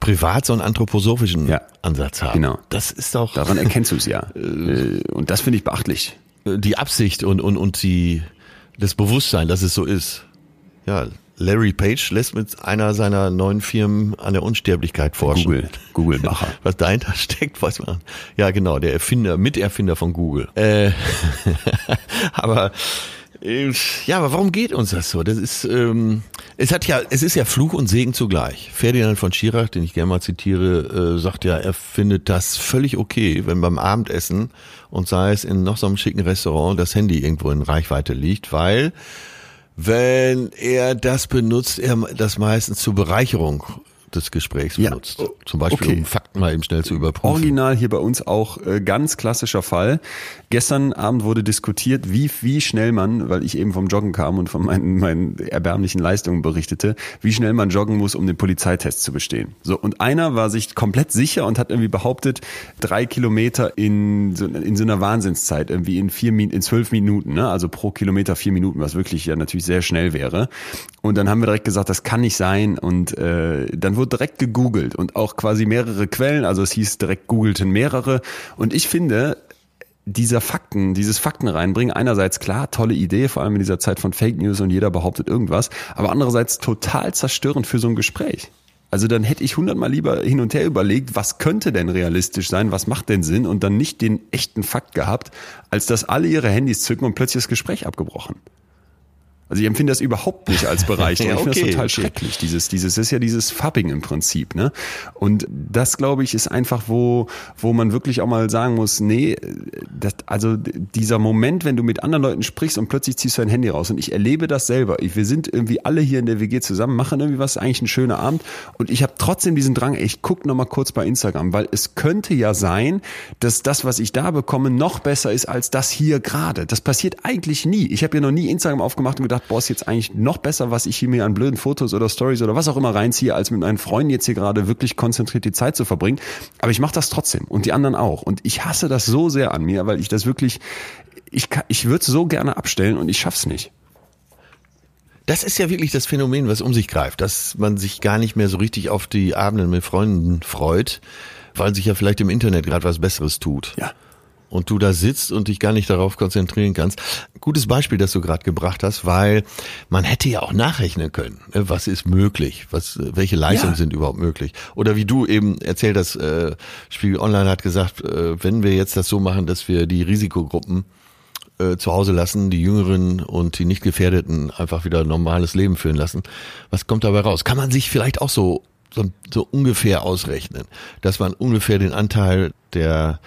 privat so einen anthroposophischen Ja. Ansatz haben. Genau. Das ist auch Daran erkennst du es ja. Äh, Und das finde ich beachtlich. die Absicht und, und, und die, das Bewusstsein, dass es so ist. Ja, Larry Page lässt mit einer seiner neuen Firmen an der Unsterblichkeit forschen. Google, Google-Macher. Was dahinter steckt, weiß man. Ja, genau, der Erfinder, Miterfinder von Google. Äh, aber äh, ja, aber warum geht uns das so? Das ist, ähm, es hat ja, es ist ja Fluch und Segen zugleich. Ferdinand von Schirach, den ich gerne mal zitiere, äh, sagt ja, er findet das völlig okay, wenn beim Abendessen und sei es in noch so einem schicken Restaurant das Handy irgendwo in Reichweite liegt, weil wenn er das benutzt, er das meistens zur Bereicherung des Gesprächs benutzt. Zum Beispiel, okay. um Fakten mal eben schnell zu überprüfen. Original hier bei uns auch äh, ganz klassischer Fall. Gestern Abend wurde diskutiert, wie, wie schnell man, weil ich eben vom Joggen kam und von meinen, meinen erbärmlichen Leistungen berichtete, wie schnell man joggen muss, um den Polizeitest zu bestehen. So, und einer war sich komplett sicher und hat irgendwie behauptet, drei Kilometer in so, in so einer Wahnsinnszeit, irgendwie in vier in zwölf Minuten, ne? also pro Kilometer vier Minuten, was wirklich ja natürlich sehr schnell wäre. Und dann haben wir direkt gesagt, das kann nicht sein. Und äh, dann wurde direkt gegoogelt und auch quasi mehrere Quellen, also es hieß direkt googelten mehrere. Und ich finde, dieser Fakten, dieses Fakten reinbringen, einerseits klar, tolle Idee, vor allem in dieser Zeit von Fake News und jeder behauptet irgendwas, aber andererseits total zerstörend für so ein Gespräch. Also dann hätte ich hundertmal lieber hin und her überlegt, was könnte denn realistisch sein, was macht denn Sinn und dann nicht den echten Fakt gehabt, als dass alle ihre Handys zücken und plötzlich das Gespräch abgebrochen. Also ich empfinde das überhaupt nicht als Bereicherung. Ja, ich finde okay, das total okay. schrecklich. Dieses, dieses das ist ja dieses Fapping im Prinzip, ne? Und das glaube ich ist einfach, wo, wo man wirklich auch mal sagen muss, nee, das, also dieser Moment, wenn du mit anderen Leuten sprichst und plötzlich ziehst du dein Handy raus und ich erlebe das selber. Ich, wir sind irgendwie alle hier in der WG zusammen, machen irgendwie was, eigentlich ein schöner Abend und ich habe trotzdem diesen Drang, ich guck noch mal kurz bei Instagram, weil es könnte ja sein, dass das, was ich da bekomme, noch besser ist als das hier gerade. Das passiert eigentlich nie. Ich habe ja noch nie Instagram aufgemacht und gedacht, boah, ist jetzt eigentlich noch besser, was ich hier mir an blöden Fotos oder Stories oder was auch immer reinziehe, als mit meinen Freunden jetzt hier gerade wirklich konzentriert die Zeit zu verbringen. Aber ich mache das trotzdem und die anderen auch. Und ich hasse das so sehr an mir, weil ich das wirklich, ich, kann- ich würde so gerne abstellen und ich schaff's nicht. Das ist ja wirklich das Phänomen, was um sich greift, dass man sich gar nicht mehr so richtig auf die Abenden mit Freunden freut, weil sich ja vielleicht im Internet gerade was Besseres tut. Ja. Und du da sitzt und dich gar nicht darauf konzentrieren kannst. Gutes Beispiel, das du gerade gebracht hast, weil man hätte ja auch nachrechnen können, ne, was ist möglich, was, welche Leistungen ja. sind überhaupt möglich. Oder wie du eben erzählt hast, äh, Spiegel Online hat gesagt, äh, wenn wir jetzt das so machen, dass wir die Risikogruppen äh, zu Hause lassen, die Jüngeren und die nicht Gefährdeten einfach wieder normales Leben führen lassen. Was kommt dabei raus? Kann man sich vielleicht auch so, so, so ungefähr ausrechnen, dass man ungefähr den Anteil der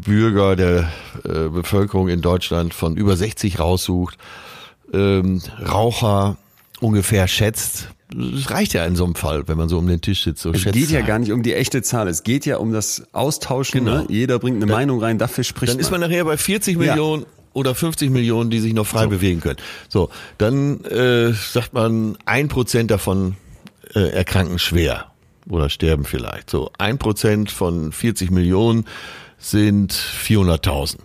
Bürger der äh, Bevölkerung in Deutschland von über 60 raussucht, ähm, Raucher ungefähr schätzt. Das reicht ja in so einem Fall, wenn man so um den Tisch sitzt. So es geht ja gar nicht um die echte Zahl. Es geht ja um das Austauschen. Genau. Ne? Jeder bringt eine dann, Meinung rein, dafür spricht man. Dann ist man nachher bei 40 Millionen ja. oder 50 Millionen, die sich noch frei so. bewegen können. So, dann äh, sagt man, ein Prozent davon äh, erkranken schwer oder sterben vielleicht. So, ein Prozent von 40 Millionen sind 400.000.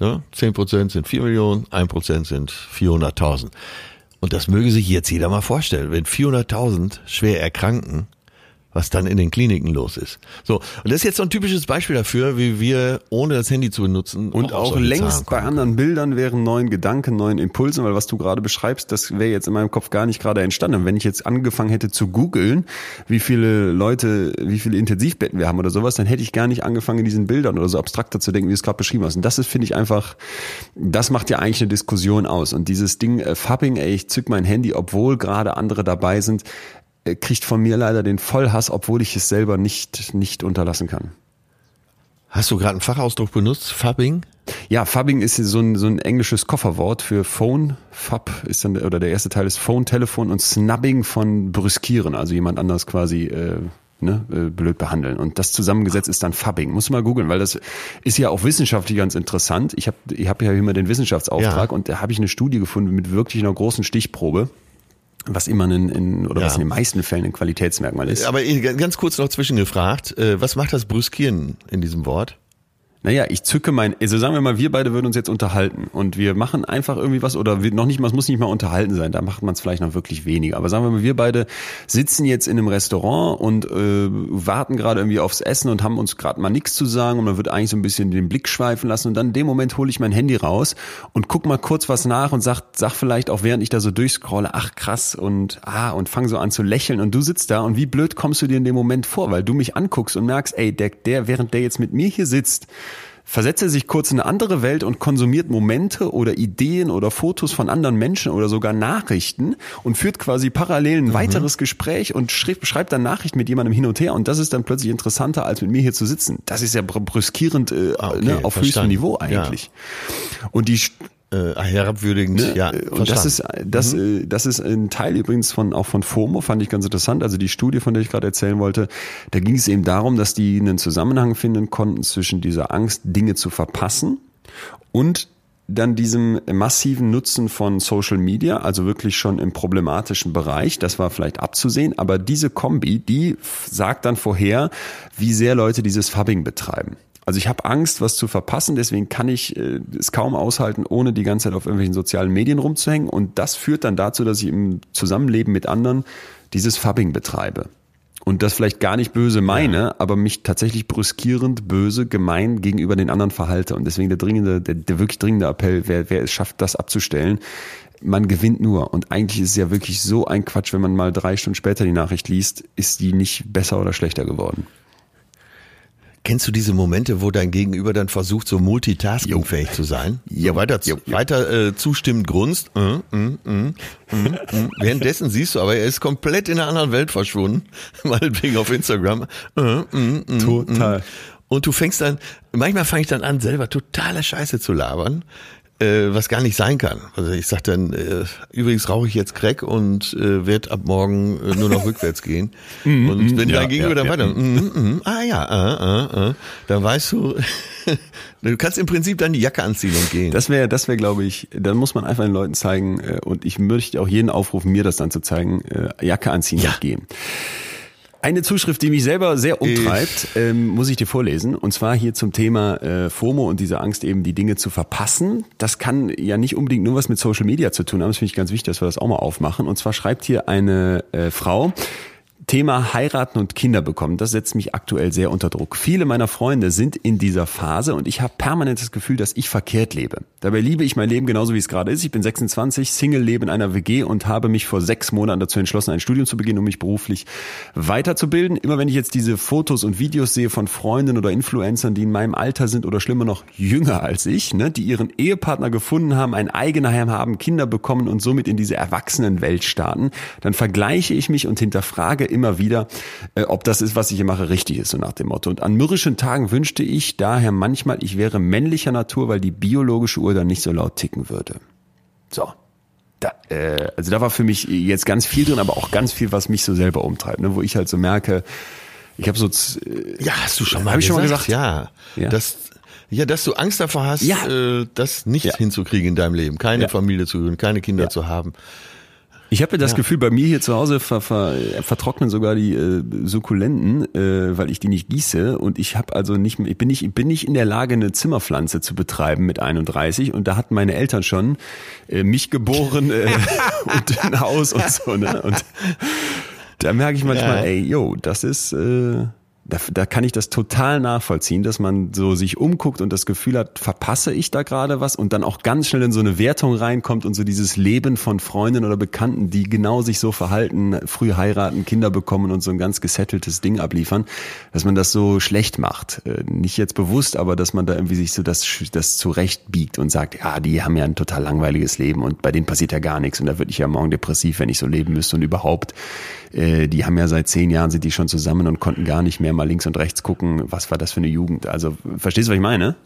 Ja, 10% sind 4 Millionen, 1% sind 400.000. Und das möge sich jetzt jeder mal vorstellen. Wenn 400.000 schwer erkranken, was dann in den Kliniken los ist. So, und das ist jetzt so ein typisches Beispiel dafür, wie wir ohne das Handy zu benutzen und auch, auch längst bei anderen Bildern wären neuen Gedanken, neuen Impulsen, weil was du gerade beschreibst, das wäre jetzt in meinem Kopf gar nicht gerade entstanden. wenn ich jetzt angefangen hätte zu googeln, wie viele Leute, wie viele Intensivbetten wir haben oder sowas, dann hätte ich gar nicht angefangen in diesen Bildern oder so abstrakter zu denken, wie du es gerade beschrieben hast. Und das ist finde ich einfach, das macht ja eigentlich eine Diskussion aus. Und dieses Ding äh, Fapping, ey, ich zück mein Handy, obwohl gerade andere dabei sind, kriegt von mir leider den Vollhass, obwohl ich es selber nicht, nicht unterlassen kann. Hast du gerade einen Fachausdruck benutzt? Fabbing? Ja, Fabbing ist so ein, so ein englisches Kofferwort für Phone. Fab ist dann, oder der erste Teil ist Phone, Telefon und Snubbing von brüskieren, also jemand anders quasi äh, ne, äh, blöd behandeln. Und das zusammengesetzt ist dann Fabbing. Muss mal googeln, weil das ist ja auch wissenschaftlich ganz interessant. Ich habe ich hab ja immer den Wissenschaftsauftrag ja. und da habe ich eine Studie gefunden mit wirklich einer großen Stichprobe was immer in, in oder ja. was in den meisten Fällen ein Qualitätsmerkmal ist. Aber ganz kurz noch zwischengefragt, äh, was macht das Brüskieren in diesem Wort? Naja, ich zücke mein, also sagen wir mal, wir beide würden uns jetzt unterhalten und wir machen einfach irgendwie was oder wir, noch nicht mal, es muss nicht mal unterhalten sein, da macht man es vielleicht noch wirklich weniger. Aber sagen wir mal, wir beide sitzen jetzt in einem Restaurant und äh, warten gerade irgendwie aufs Essen und haben uns gerade mal nichts zu sagen und man wird eigentlich so ein bisschen den Blick schweifen lassen und dann in dem Moment hole ich mein Handy raus und guck mal kurz was nach und sag, sag vielleicht auch während ich da so durchscrolle, ach krass und ah und fang so an zu lächeln und du sitzt da und wie blöd kommst du dir in dem Moment vor, weil du mich anguckst und merkst, ey, der, der während der jetzt mit mir hier sitzt, versetzt er sich kurz in eine andere Welt und konsumiert Momente oder Ideen oder Fotos von anderen Menschen oder sogar Nachrichten und führt quasi parallel ein mhm. weiteres Gespräch und schreibt, schreibt dann Nachrichten mit jemandem hin und her und das ist dann plötzlich interessanter, als mit mir hier zu sitzen. Das ist ja brüskierend äh, ah, okay, ne, auf verstanden. höchstem Niveau eigentlich. Ja. Und die äh, herabwürdigend. Ne? Ja, und das ist das mhm. Äh, das ist ein Teil übrigens von auch von FOMO fand ich ganz interessant. Also die Studie, von der ich gerade erzählen wollte, da ging es eben darum, dass die einen Zusammenhang finden konnten zwischen dieser Angst, Dinge zu verpassen und dann diesem massiven Nutzen von Social Media, also wirklich schon im problematischen Bereich, das war vielleicht abzusehen, aber diese Kombi, die sagt dann vorher, wie sehr Leute dieses Fubbing betreiben. Also ich habe Angst, was zu verpassen, deswegen kann ich äh, es kaum aushalten, ohne die ganze Zeit auf irgendwelchen sozialen Medien rumzuhängen. Und das führt dann dazu, dass ich im Zusammenleben mit anderen dieses Fubbing betreibe. Und das vielleicht gar nicht böse meine, ja. aber mich tatsächlich brüskierend, böse, gemein gegenüber den anderen verhalte. Und deswegen der dringende, der, der wirklich dringende Appell, wer, wer es schafft, das abzustellen, man gewinnt nur. Und eigentlich ist es ja wirklich so ein Quatsch, wenn man mal drei Stunden später die Nachricht liest, ist die nicht besser oder schlechter geworden. Kennst du diese Momente, wo dein Gegenüber dann versucht, so multitaskingfähig zu sein? Ja, weiter, jo, weiter äh, zustimmend grunzt. Mm, mm, mm, Währenddessen siehst du aber, er ist komplett in einer anderen Welt verschwunden. Meinetwegen auf Instagram. Total. Und du fängst dann, manchmal fange ich dann an, selber totale Scheiße zu labern äh, was gar nicht sein kann. Also ich sag dann, äh, übrigens rauche ich jetzt Crack und äh, werde ab morgen äh, nur noch rückwärts gehen. Mhm, und mhm. wenn ja, dein Gegenüber ja, dann weiter, ja. mm, mm, ah ja, ah, ah, ah, dann weißt du, du kannst im Prinzip dann die Jacke anziehen und gehen. Das wäre, das wäre, glaube ich, dann muss man einfach den Leuten zeigen, äh, und ich möchte auch jeden aufrufen, mir das dann zu zeigen, äh, Jacke anziehen ja. und gehen. Eine Zuschrift, die mich selber sehr umtreibt, ähm, muss ich dir vorlesen. Und zwar hier zum Thema äh, FOMO und diese Angst eben, die Dinge zu verpassen. Das kann ja nicht unbedingt nur was mit Social Media zu tun haben. Das finde ich ganz wichtig, dass wir das auch mal aufmachen. Und zwar schreibt hier eine äh, Frau, Thema heiraten und Kinder bekommen, das setzt mich aktuell sehr unter Druck. Viele meiner Freunde sind in dieser Phase und ich habe permanent das Gefühl, dass ich verkehrt lebe. Dabei liebe ich mein Leben genauso, wie es gerade ist. Ich bin 26, Single, lebe in einer WG und habe mich vor sechs Monaten dazu entschlossen, ein Studium zu beginnen, um mich beruflich weiterzubilden. Immer wenn ich jetzt diese Fotos und Videos sehe von Freunden oder Influencern, die in meinem Alter sind oder schlimmer noch jünger als ich, ne, die ihren Ehepartner gefunden haben, ein Eigenheim haben, Kinder bekommen und somit in diese Erwachsenenwelt starten, dann vergleiche ich mich und hinterfrage immer immer wieder, äh, ob das ist, was ich hier mache, richtig ist, so nach dem Motto. Und an mürrischen Tagen wünschte ich daher manchmal, ich wäre männlicher Natur, weil die biologische Uhr dann nicht so laut ticken würde. So. Da, äh, also da war für mich jetzt ganz viel drin, aber auch ganz viel, was mich so selber umtreibt, ne? wo ich halt so merke, ich habe so äh, ja, hast du schon mal, hab ich schon mal gesagt, ja, ja. dass ja, dass du Angst davor hast, ja. äh, das nicht ja. hinzukriegen in deinem Leben, keine ja. Familie zu gründen, keine Kinder zu haben. Ich habe das ja. Gefühl, bei mir hier zu Hause ver, ver, vertrocknen sogar die äh, Sukkulenten, äh, weil ich die nicht gieße und ich habe also nicht, ich bin nicht, ich bin nicht in der Lage, eine Zimmerpflanze zu betreiben mit 31 und da hatten meine Eltern schon äh, mich geboren äh, und ein Haus und so ne und da merke ich manchmal, ja. ey, yo, das ist äh, da, da kann ich das total nachvollziehen, dass man so sich umguckt und das Gefühl hat, verpasse ich da gerade was und dann auch ganz schnell in so eine Wertung reinkommt und so dieses Leben von Freunden oder Bekannten, die genau sich so verhalten, früh heiraten, Kinder bekommen und so ein ganz gesetteltes Ding abliefern, dass man das so schlecht macht. Äh, nicht jetzt bewusst, aber dass man da irgendwie sich so das, das zurechtbiegt und sagt, ja, die haben ja ein total langweiliges Leben und bei denen passiert ja gar nichts und da würde ich ja morgen depressiv, wenn ich so leben müsste und überhaupt, äh, die haben ja seit zehn Jahren sind die schon zusammen und konnten gar nicht mehr mal links und rechts gucken, was war das für eine Jugend. Also verstehst du, was ich meine?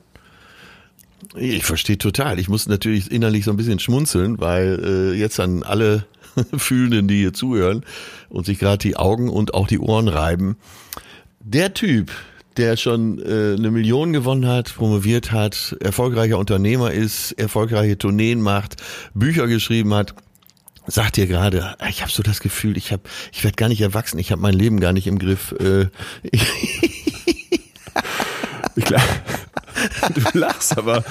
Ich verstehe total. Ich muss natürlich innerlich so ein bisschen schmunzeln, weil äh, jetzt an alle Fühlenden, die hier zuhören und sich gerade die Augen und auch die Ohren reiben. Der Typ, der schon äh, eine Million gewonnen hat, promoviert hat, erfolgreicher Unternehmer ist, erfolgreiche Tourneen macht, Bücher geschrieben hat, sagt dir gerade, ich habe so das Gefühl, ich habe, ich werde gar nicht erwachsen, ich habe mein Leben gar nicht im Griff. Äh, ich glaube, du lachst, aber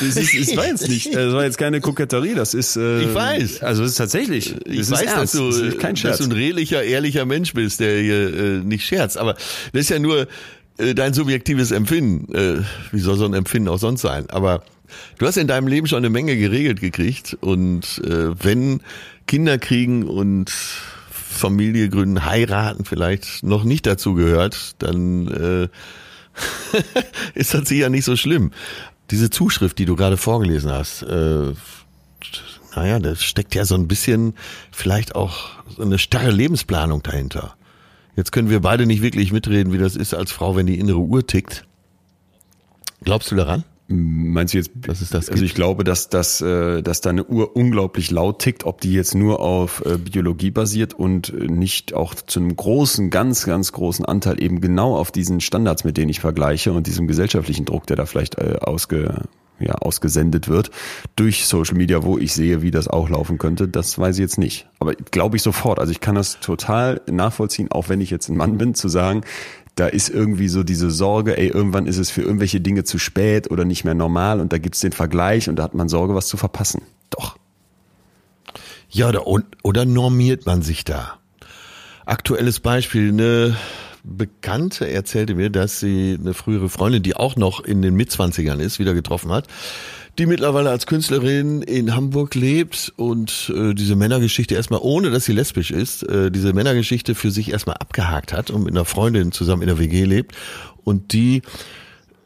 das, ist, das war jetzt nicht, das war jetzt keine Koketterie, das ist. Äh, ich weiß. Also es ist tatsächlich. Ich weiß, ernst, dass du, kein Scherz. dass du ein redlicher, ehrlicher Mensch bist, der hier äh, nicht scherzt. Aber das ist ja nur äh, dein subjektives Empfinden. Äh, wie soll so ein Empfinden auch sonst sein? Aber Du hast in deinem Leben schon eine Menge geregelt gekriegt und äh, wenn Kinder kriegen und Familie gründen, heiraten vielleicht noch nicht dazu gehört, dann äh, ist das sicher nicht so schlimm. Diese Zuschrift, die du gerade vorgelesen hast, äh, naja, da steckt ja so ein bisschen vielleicht auch eine starre Lebensplanung dahinter. Jetzt können wir beide nicht wirklich mitreden, wie das ist als Frau, wenn die innere Uhr tickt. Glaubst du daran? Meinst du jetzt, was ist das? Also ich glaube, dass, dass, äh, dass deine Uhr unglaublich laut tickt, ob die jetzt nur auf äh, Biologie basiert und nicht auch zu einem großen, ganz, ganz großen Anteil eben genau auf diesen Standards, mit denen ich vergleiche und diesem gesellschaftlichen Druck, der da vielleicht äh, ausge, ja, ausgesendet wird durch Social Media, wo ich sehe, wie das auch laufen könnte, das weiß ich jetzt nicht. Aber glaube ich sofort. Also ich kann das total nachvollziehen, auch wenn ich jetzt ein Mann bin, zu sagen, da ist irgendwie so diese Sorge, ey, irgendwann ist es für irgendwelche Dinge zu spät oder nicht mehr normal und da gibt's den Vergleich und da hat man Sorge, was zu verpassen. Doch. Ja, oder, oder normiert man sich da? Aktuelles Beispiel, eine Bekannte erzählte mir, dass sie eine frühere Freundin, die auch noch in den Mitzwanzigern ist, wieder getroffen hat die mittlerweile als Künstlerin in Hamburg lebt und äh, diese Männergeschichte erstmal, ohne dass sie lesbisch ist, äh, diese Männergeschichte für sich erstmal abgehakt hat und mit einer Freundin zusammen in der WG lebt und die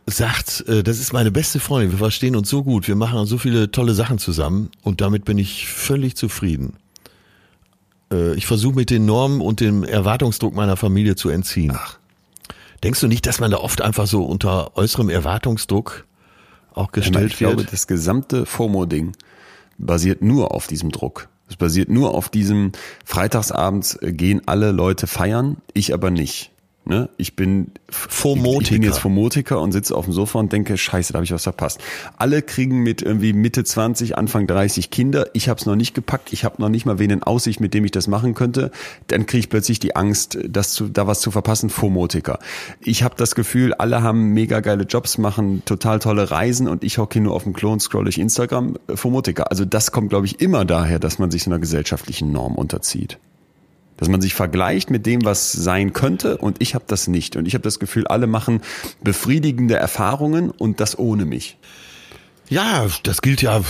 sagt, äh, das ist meine beste Freundin, wir verstehen uns so gut, wir machen so viele tolle Sachen zusammen und damit bin ich völlig zufrieden. Äh, ich versuche mit den Normen und dem Erwartungsdruck meiner Familie zu entziehen. Ach. Denkst du nicht, dass man da oft einfach so unter äußerem Erwartungsdruck auch gestellt ich wird. Ich glaube, das gesamte FOMO-Ding basiert nur auf diesem Druck. Es basiert nur auf diesem Freitagsabends gehen alle Leute feiern, ich aber nicht. Ne? Ich bin Fomotiker. Ich bin jetzt Fomotiker und sitze auf dem Sofa und denke, scheiße, da habe ich was verpasst. Alle kriegen mit irgendwie Mitte 20, Anfang 30 Kinder. Ich habe es noch nicht gepackt. Ich habe noch nicht mal wen in Aussicht, mit dem ich das machen könnte. Dann kriege ich plötzlich die Angst, das zu, da was zu verpassen. Fomotiker. Ich habe das Gefühl, alle haben mega geile Jobs, machen total tolle Reisen und ich hocke nur auf dem Klo und scroll durch Instagram. Fomotiker. Also das kommt, glaube ich, immer daher, dass man sich so einer gesellschaftlichen Norm unterzieht. Dass man sich vergleicht mit dem, was sein könnte und ich habe das nicht. Und ich habe das Gefühl, alle machen befriedigende Erfahrungen und das ohne mich. Ja, das gilt ja.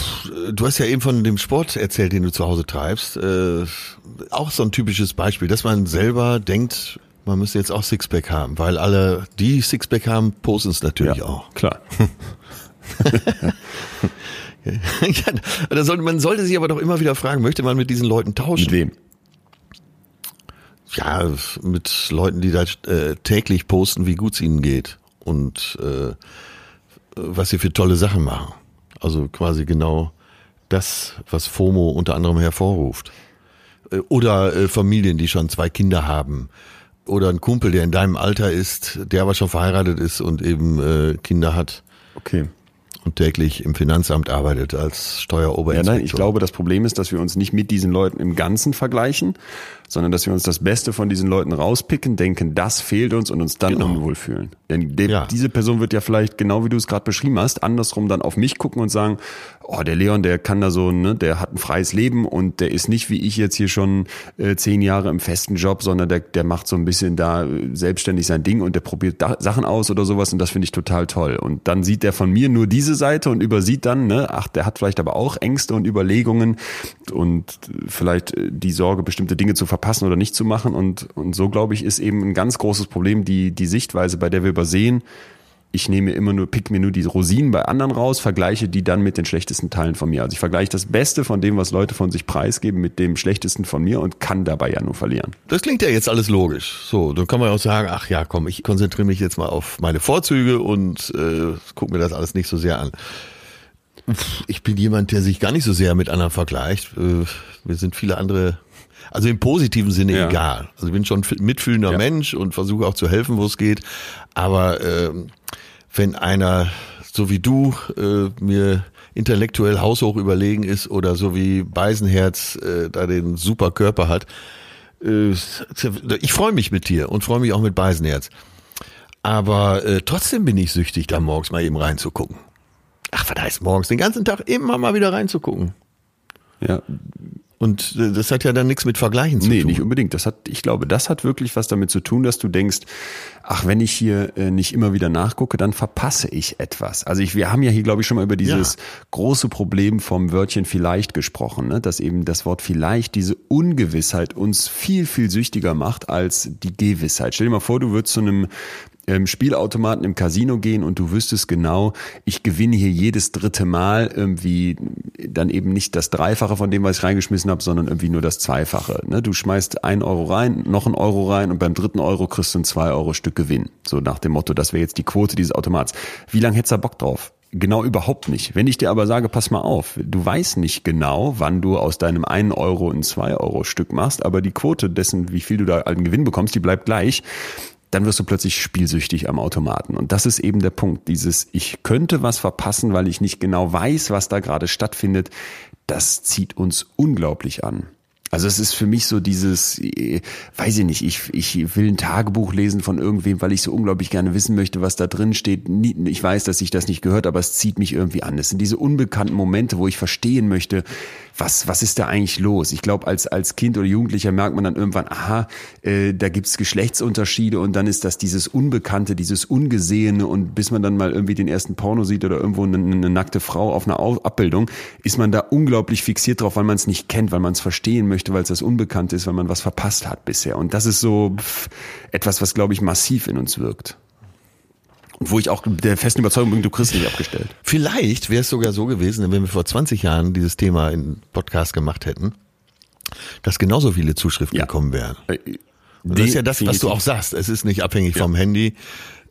Du hast ja eben von dem Sport erzählt, den du zu Hause treibst. Äh, auch so ein typisches Beispiel, dass man selber denkt, man müsste jetzt auch Sixpack haben, weil alle, die Sixpack haben, posten es natürlich ja, auch. Klar. ja, man sollte sich aber doch immer wieder fragen, möchte man mit diesen Leuten tauschen? Mit wem? Ja, mit Leuten, die da äh, täglich posten, wie gut es ihnen geht und äh, was sie für tolle Sachen machen. Also quasi genau das, was FOMO unter anderem hervorruft. Äh, oder äh, Familien, die schon zwei Kinder haben. Oder ein Kumpel, der in deinem Alter ist, der aber schon verheiratet ist und eben äh, Kinder hat. Okay und täglich im Finanzamt arbeitet als Steueroberinspektor. Ja, nein, ich glaube, das Problem ist, dass wir uns nicht mit diesen Leuten im Ganzen vergleichen, sondern dass wir uns das Beste von diesen Leuten rauspicken, denken, das fehlt uns und uns dann genau. unwohl fühlen. Denn de, ja. diese Person wird ja vielleicht, genau wie du es gerade beschrieben hast, andersrum dann auf mich gucken und sagen, oh, der Leon, der kann da so, ne, der hat ein freies Leben und der ist nicht wie ich jetzt hier schon äh, zehn Jahre im festen Job, sondern der, der macht so ein bisschen da äh, selbstständig sein Ding und der probiert da Sachen aus oder sowas und das finde ich total toll. Und dann sieht der von mir nur diese Seite und übersieht dann, ne, ach, der hat vielleicht aber auch Ängste und Überlegungen und vielleicht äh, die Sorge, bestimmte Dinge zu verpassen oder nicht zu machen. Und, und so, glaube ich, ist eben ein ganz großes Problem die, die Sichtweise, bei der wir übersehen, ich nehme immer nur, pick mir nur die Rosinen bei anderen raus, vergleiche die dann mit den schlechtesten Teilen von mir. Also ich vergleiche das Beste von dem, was Leute von sich preisgeben, mit dem schlechtesten von mir und kann dabei ja nur verlieren. Das klingt ja jetzt alles logisch. So, dann kann man auch sagen, ach ja, komm, ich konzentriere mich jetzt mal auf meine Vorzüge und äh, guck mir das alles nicht so sehr an. Ich bin jemand, der sich gar nicht so sehr mit anderen vergleicht. Äh, wir sind viele andere also im positiven Sinne ja. egal. Also ich bin schon mitfühlender ja. Mensch und versuche auch zu helfen, wo es geht. Aber äh, wenn einer so wie du äh, mir intellektuell haushoch überlegen ist oder so wie Beisenherz äh, da den super Körper hat, äh, ich freue mich mit dir und freue mich auch mit Beisenherz. Aber äh, trotzdem bin ich süchtig, da morgens mal eben reinzugucken. Ach, was heißt morgens? Den ganzen Tag immer mal wieder reinzugucken. Ja, und äh, das hat ja dann nichts mit Vergleichen zu nee, tun. Nee, nicht unbedingt. Das hat, ich glaube, das hat wirklich was damit zu tun, dass du denkst, ach, wenn ich hier äh, nicht immer wieder nachgucke, dann verpasse ich etwas. Also ich, wir haben ja hier, glaube ich, schon mal über dieses ja. große Problem vom Wörtchen vielleicht gesprochen, ne? dass eben das Wort vielleicht diese Ungewissheit uns viel, viel süchtiger macht als die Gewissheit. Stell dir mal vor, du würdest zu einem ähm, Spielautomaten im Casino gehen und du wüsstest genau, ich gewinne hier jedes dritte Mal irgendwie dann eben nicht das Dreifache von dem, was ich reingeschmissen habe, sondern irgendwie nur das Zweifache. Ne? Du schmeißt ein Euro rein, noch ein Euro rein und beim dritten Euro kriegst du ein zwei Euro Stück Gewinn. So nach dem Motto, das wäre jetzt die Quote dieses Automats. Wie lange hättest du da Bock drauf? Genau überhaupt nicht. Wenn ich dir aber sage, pass mal auf, du weißt nicht genau, wann du aus deinem einen Euro ein zwei Euro Stück machst, aber die Quote dessen, wie viel du da an Gewinn bekommst, die bleibt gleich dann wirst du plötzlich spielsüchtig am Automaten. Und das ist eben der Punkt. Dieses, ich könnte was verpassen, weil ich nicht genau weiß, was da gerade stattfindet, das zieht uns unglaublich an. Also es ist für mich so dieses, äh, weiß ich nicht, ich, ich will ein Tagebuch lesen von irgendwem, weil ich so unglaublich gerne wissen möchte, was da drin steht. Ich weiß, dass ich das nicht gehört, aber es zieht mich irgendwie an. Es sind diese unbekannten Momente, wo ich verstehen möchte, was, was ist da eigentlich los? Ich glaube, als, als Kind oder Jugendlicher merkt man dann irgendwann, aha, äh, da gibt's Geschlechtsunterschiede und dann ist das dieses Unbekannte, dieses Ungesehene und bis man dann mal irgendwie den ersten Porno sieht oder irgendwo eine, eine nackte Frau auf einer Abbildung, ist man da unglaublich fixiert drauf, weil man es nicht kennt, weil man es verstehen möchte, weil es das Unbekannte ist, weil man was verpasst hat bisher. Und das ist so pff, etwas, was, glaube ich, massiv in uns wirkt. Und wo ich auch der festen Überzeugung bin, du kriegst nicht abgestellt. Vielleicht wäre es sogar so gewesen, wenn wir vor 20 Jahren dieses Thema in Podcast gemacht hätten, dass genauso viele Zuschriften ja. gekommen wären. Äh, Und das ist ja das, was du auch sagst. Es ist nicht abhängig ja. vom Handy.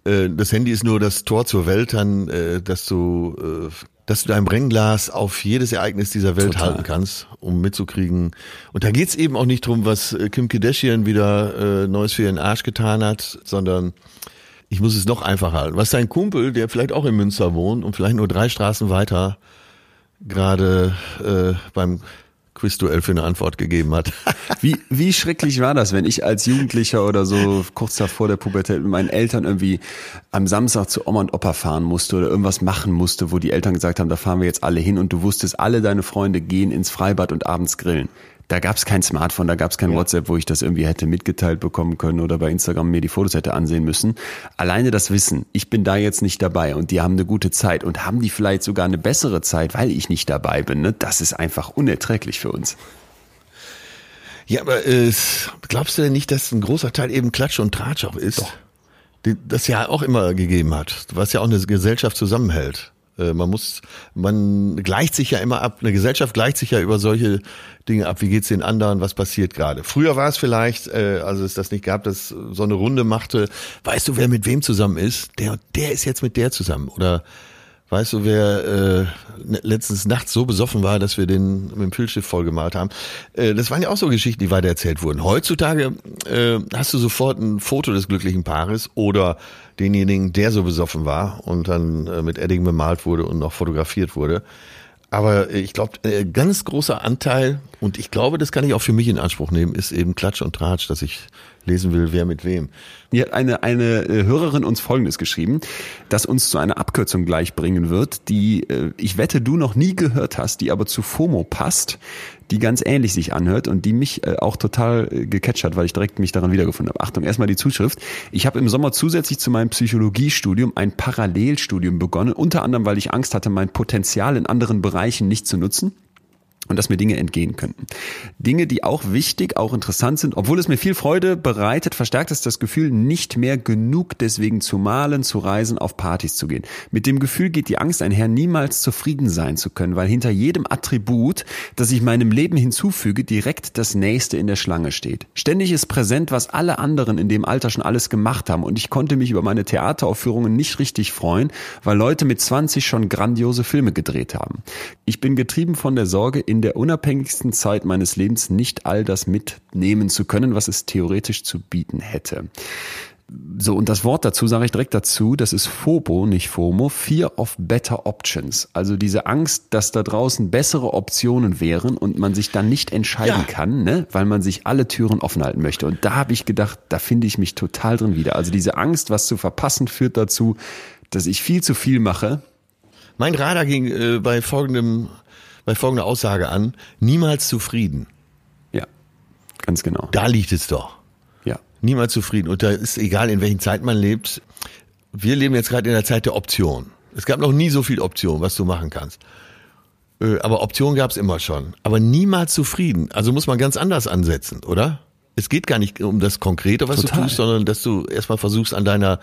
Äh, das Handy ist nur das Tor zur Welt, dann, äh, dass du, dass du dein Brennglas auf jedes Ereignis dieser Welt Total. halten kannst, um mitzukriegen. Und da geht's eben auch nicht drum, was Kim Kardashian wieder Neues für ihren Arsch getan hat, sondern ich muss es noch einfacher halten. Was dein Kumpel, der vielleicht auch in Münster wohnt und vielleicht nur drei Straßen weiter gerade äh, beim Quizduell für eine Antwort gegeben hat. Wie, wie schrecklich war das, wenn ich als Jugendlicher oder so kurz davor der Pubertät mit meinen Eltern irgendwie am Samstag zu Oma und Opa fahren musste oder irgendwas machen musste, wo die Eltern gesagt haben, da fahren wir jetzt alle hin und du wusstest, alle deine Freunde gehen ins Freibad und abends grillen Da gab es kein Smartphone, da gab es kein ja. WhatsApp, wo ich das irgendwie hätte mitgeteilt bekommen können oder bei Instagram mir die Fotos hätte ansehen müssen. Alleine das Wissen, ich bin da jetzt nicht dabei und die haben eine gute Zeit und haben die vielleicht sogar eine bessere Zeit, weil ich nicht dabei bin, ne? das ist einfach unerträglich für uns. Ja, aber äh, glaubst du denn nicht, dass ein großer Teil eben Klatsch und Tratsch auch ist? Doch. Die, das ja auch immer gegeben hat, was ja auch eine Gesellschaft zusammenhält. Äh, man muss, man gleicht sich ja immer ab, eine Gesellschaft gleicht sich ja über solche Dinge ab, wie geht's den anderen, was passiert gerade. Früher war es vielleicht, äh, also es das nicht gab, dass so eine Runde machte, weißt du, wer mit wem zusammen ist? Der der ist jetzt mit der zusammen. Oder Weißt du, wer äh, ne, letztens nachts so besoffen war, dass wir den mit dem Filzstift vollgemalt haben? Äh, das waren ja auch so Geschichten, die weiter erzählt wurden. Heutzutage äh, hast du sofort ein Foto des glücklichen Paares oder denjenigen, der so besoffen war und dann äh, mit Edding bemalt wurde und noch fotografiert wurde. Aber ich glaube, äh, ganz großer Anteil, und ich glaube, das kann ich auch für mich in Anspruch nehmen, ist eben Klatsch und Tratsch, dass ich lesen will, wer mit wem. Hier hat eine, eine äh, Hörerin uns Folgendes geschrieben, das uns zu einer Abkürzung gleich bringen wird, die ich wette, du noch nie gehört hast, die aber zu FOMO passt, die ganz ähnlich sich anhört und die mich äh, auch total gecatcht hat, weil ich direkt mich daran wiedergefunden habe. Achtung, erstmal die Zuschrift. Ich habe im Sommer zusätzlich zu meinem Psychologiestudium ein Parallelstudium begonnen, unter anderem, weil ich Angst hatte, mein Potenzial in anderen Bereichen nicht zu nutzen und dass mir Dinge entgehen könnten. Dinge, die auch wichtig, auch interessant sind, obwohl es mir viel Freude bereitet, verstärkt es das Gefühl, nicht mehr genug deswegen zu malen, zu reisen, auf Partys zu gehen. Mit dem Gefühl geht die Angst einher, niemals zufrieden sein zu können, weil hinter jedem Attribut, das ich meinem Leben hinzufüge, direkt das nächste in der Schlange steht. Ständig ist präsent, was alle anderen in dem Alter schon alles gemacht haben und ich konnte mich über meine Theateraufführungen nicht richtig freuen, weil Leute mit 20 schon grandiose Filme gedreht haben. Ich bin getrieben von der Sorge, in in der unabhängigsten Zeit meines Lebens nicht all das mitnehmen zu können, was es theoretisch zu bieten hätte. So, und das Wort dazu sage ich direkt dazu, das ist FOBO, nicht FOMO, Fear of Better Options. Also diese Angst, dass da draußen bessere Optionen wären und man sich dann nicht entscheiden ja. kann, ne, weil man sich alle Türen offen halten möchte. Und da habe ich gedacht, da finde ich mich total drin wieder. Also diese Angst, was zu verpassen, führt dazu, dass ich viel zu viel mache. Mein Radar ging äh, bei folgendem bei folgender Aussage an, niemals zufrieden. Ja, ganz genau. Da liegt es doch. Ja. Niemals zufrieden. Und da ist egal, in welchen Zeit man lebt. Wir leben jetzt gerade in der Zeit der Option. Es gab noch nie so viel Option, was du machen kannst. Äh, aber Optionen gab es immer schon. Aber niemals zufrieden. Also muss man ganz anders ansetzen, oder? Es geht gar nicht um das Konkrete, was Total. du tust, sondern dass du erstmal versuchst, an deiner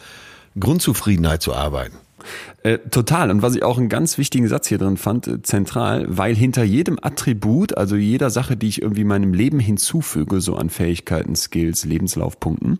Grundzufriedenheit zu arbeiten. Äh, total. Und was ich auch einen ganz wichtigen Satz hier drin fand, äh, zentral, weil hinter jedem Attribut, also jeder Sache, die ich irgendwie meinem Leben hinzufüge, so an Fähigkeiten, Skills, Lebenslaufpunkten,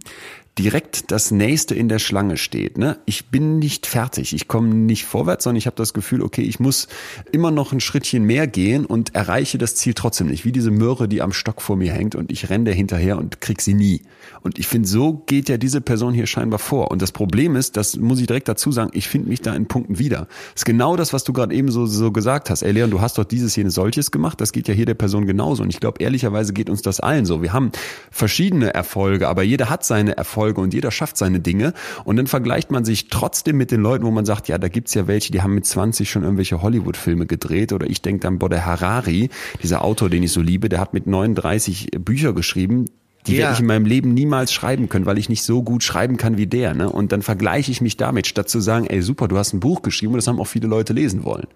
direkt das nächste in der Schlange steht. Ne? Ich bin nicht fertig, ich komme nicht vorwärts, sondern ich habe das Gefühl, okay, ich muss immer noch ein Schrittchen mehr gehen und erreiche das Ziel trotzdem nicht. Wie diese Möhre, die am Stock vor mir hängt und ich renne hinterher und krieg sie nie. Und ich finde, so geht ja diese Person hier scheinbar vor. Und das Problem ist, das muss ich direkt dazu sagen, ich finde mich da in Punkten wieder. Das ist genau das, was du gerade eben so, so gesagt hast. Ey Leon, du hast doch dieses, jenes, solches gemacht. Das geht ja hier der Person genauso. Und ich glaube, ehrlicherweise geht uns das allen so. Wir haben verschiedene Erfolge, aber jeder hat seine Erfolge Erfolge und jeder schafft seine Dinge. Und dann vergleicht man sich trotzdem mit den Leuten, wo man sagt, ja, da gibt's ja welche, die haben mit 20 schon irgendwelche Hollywood-Filme gedreht. Oder ich denke dann, boah, der Harari, dieser Autor, den ich so liebe, der hat mit 39 Bücher geschrieben. Die ja. werde ich in meinem Leben niemals schreiben können, weil ich nicht so gut schreiben kann wie der. Ne? Und dann vergleiche ich mich damit, statt zu sagen, ey super, du hast ein Buch geschrieben und das haben auch viele Leute lesen wollen.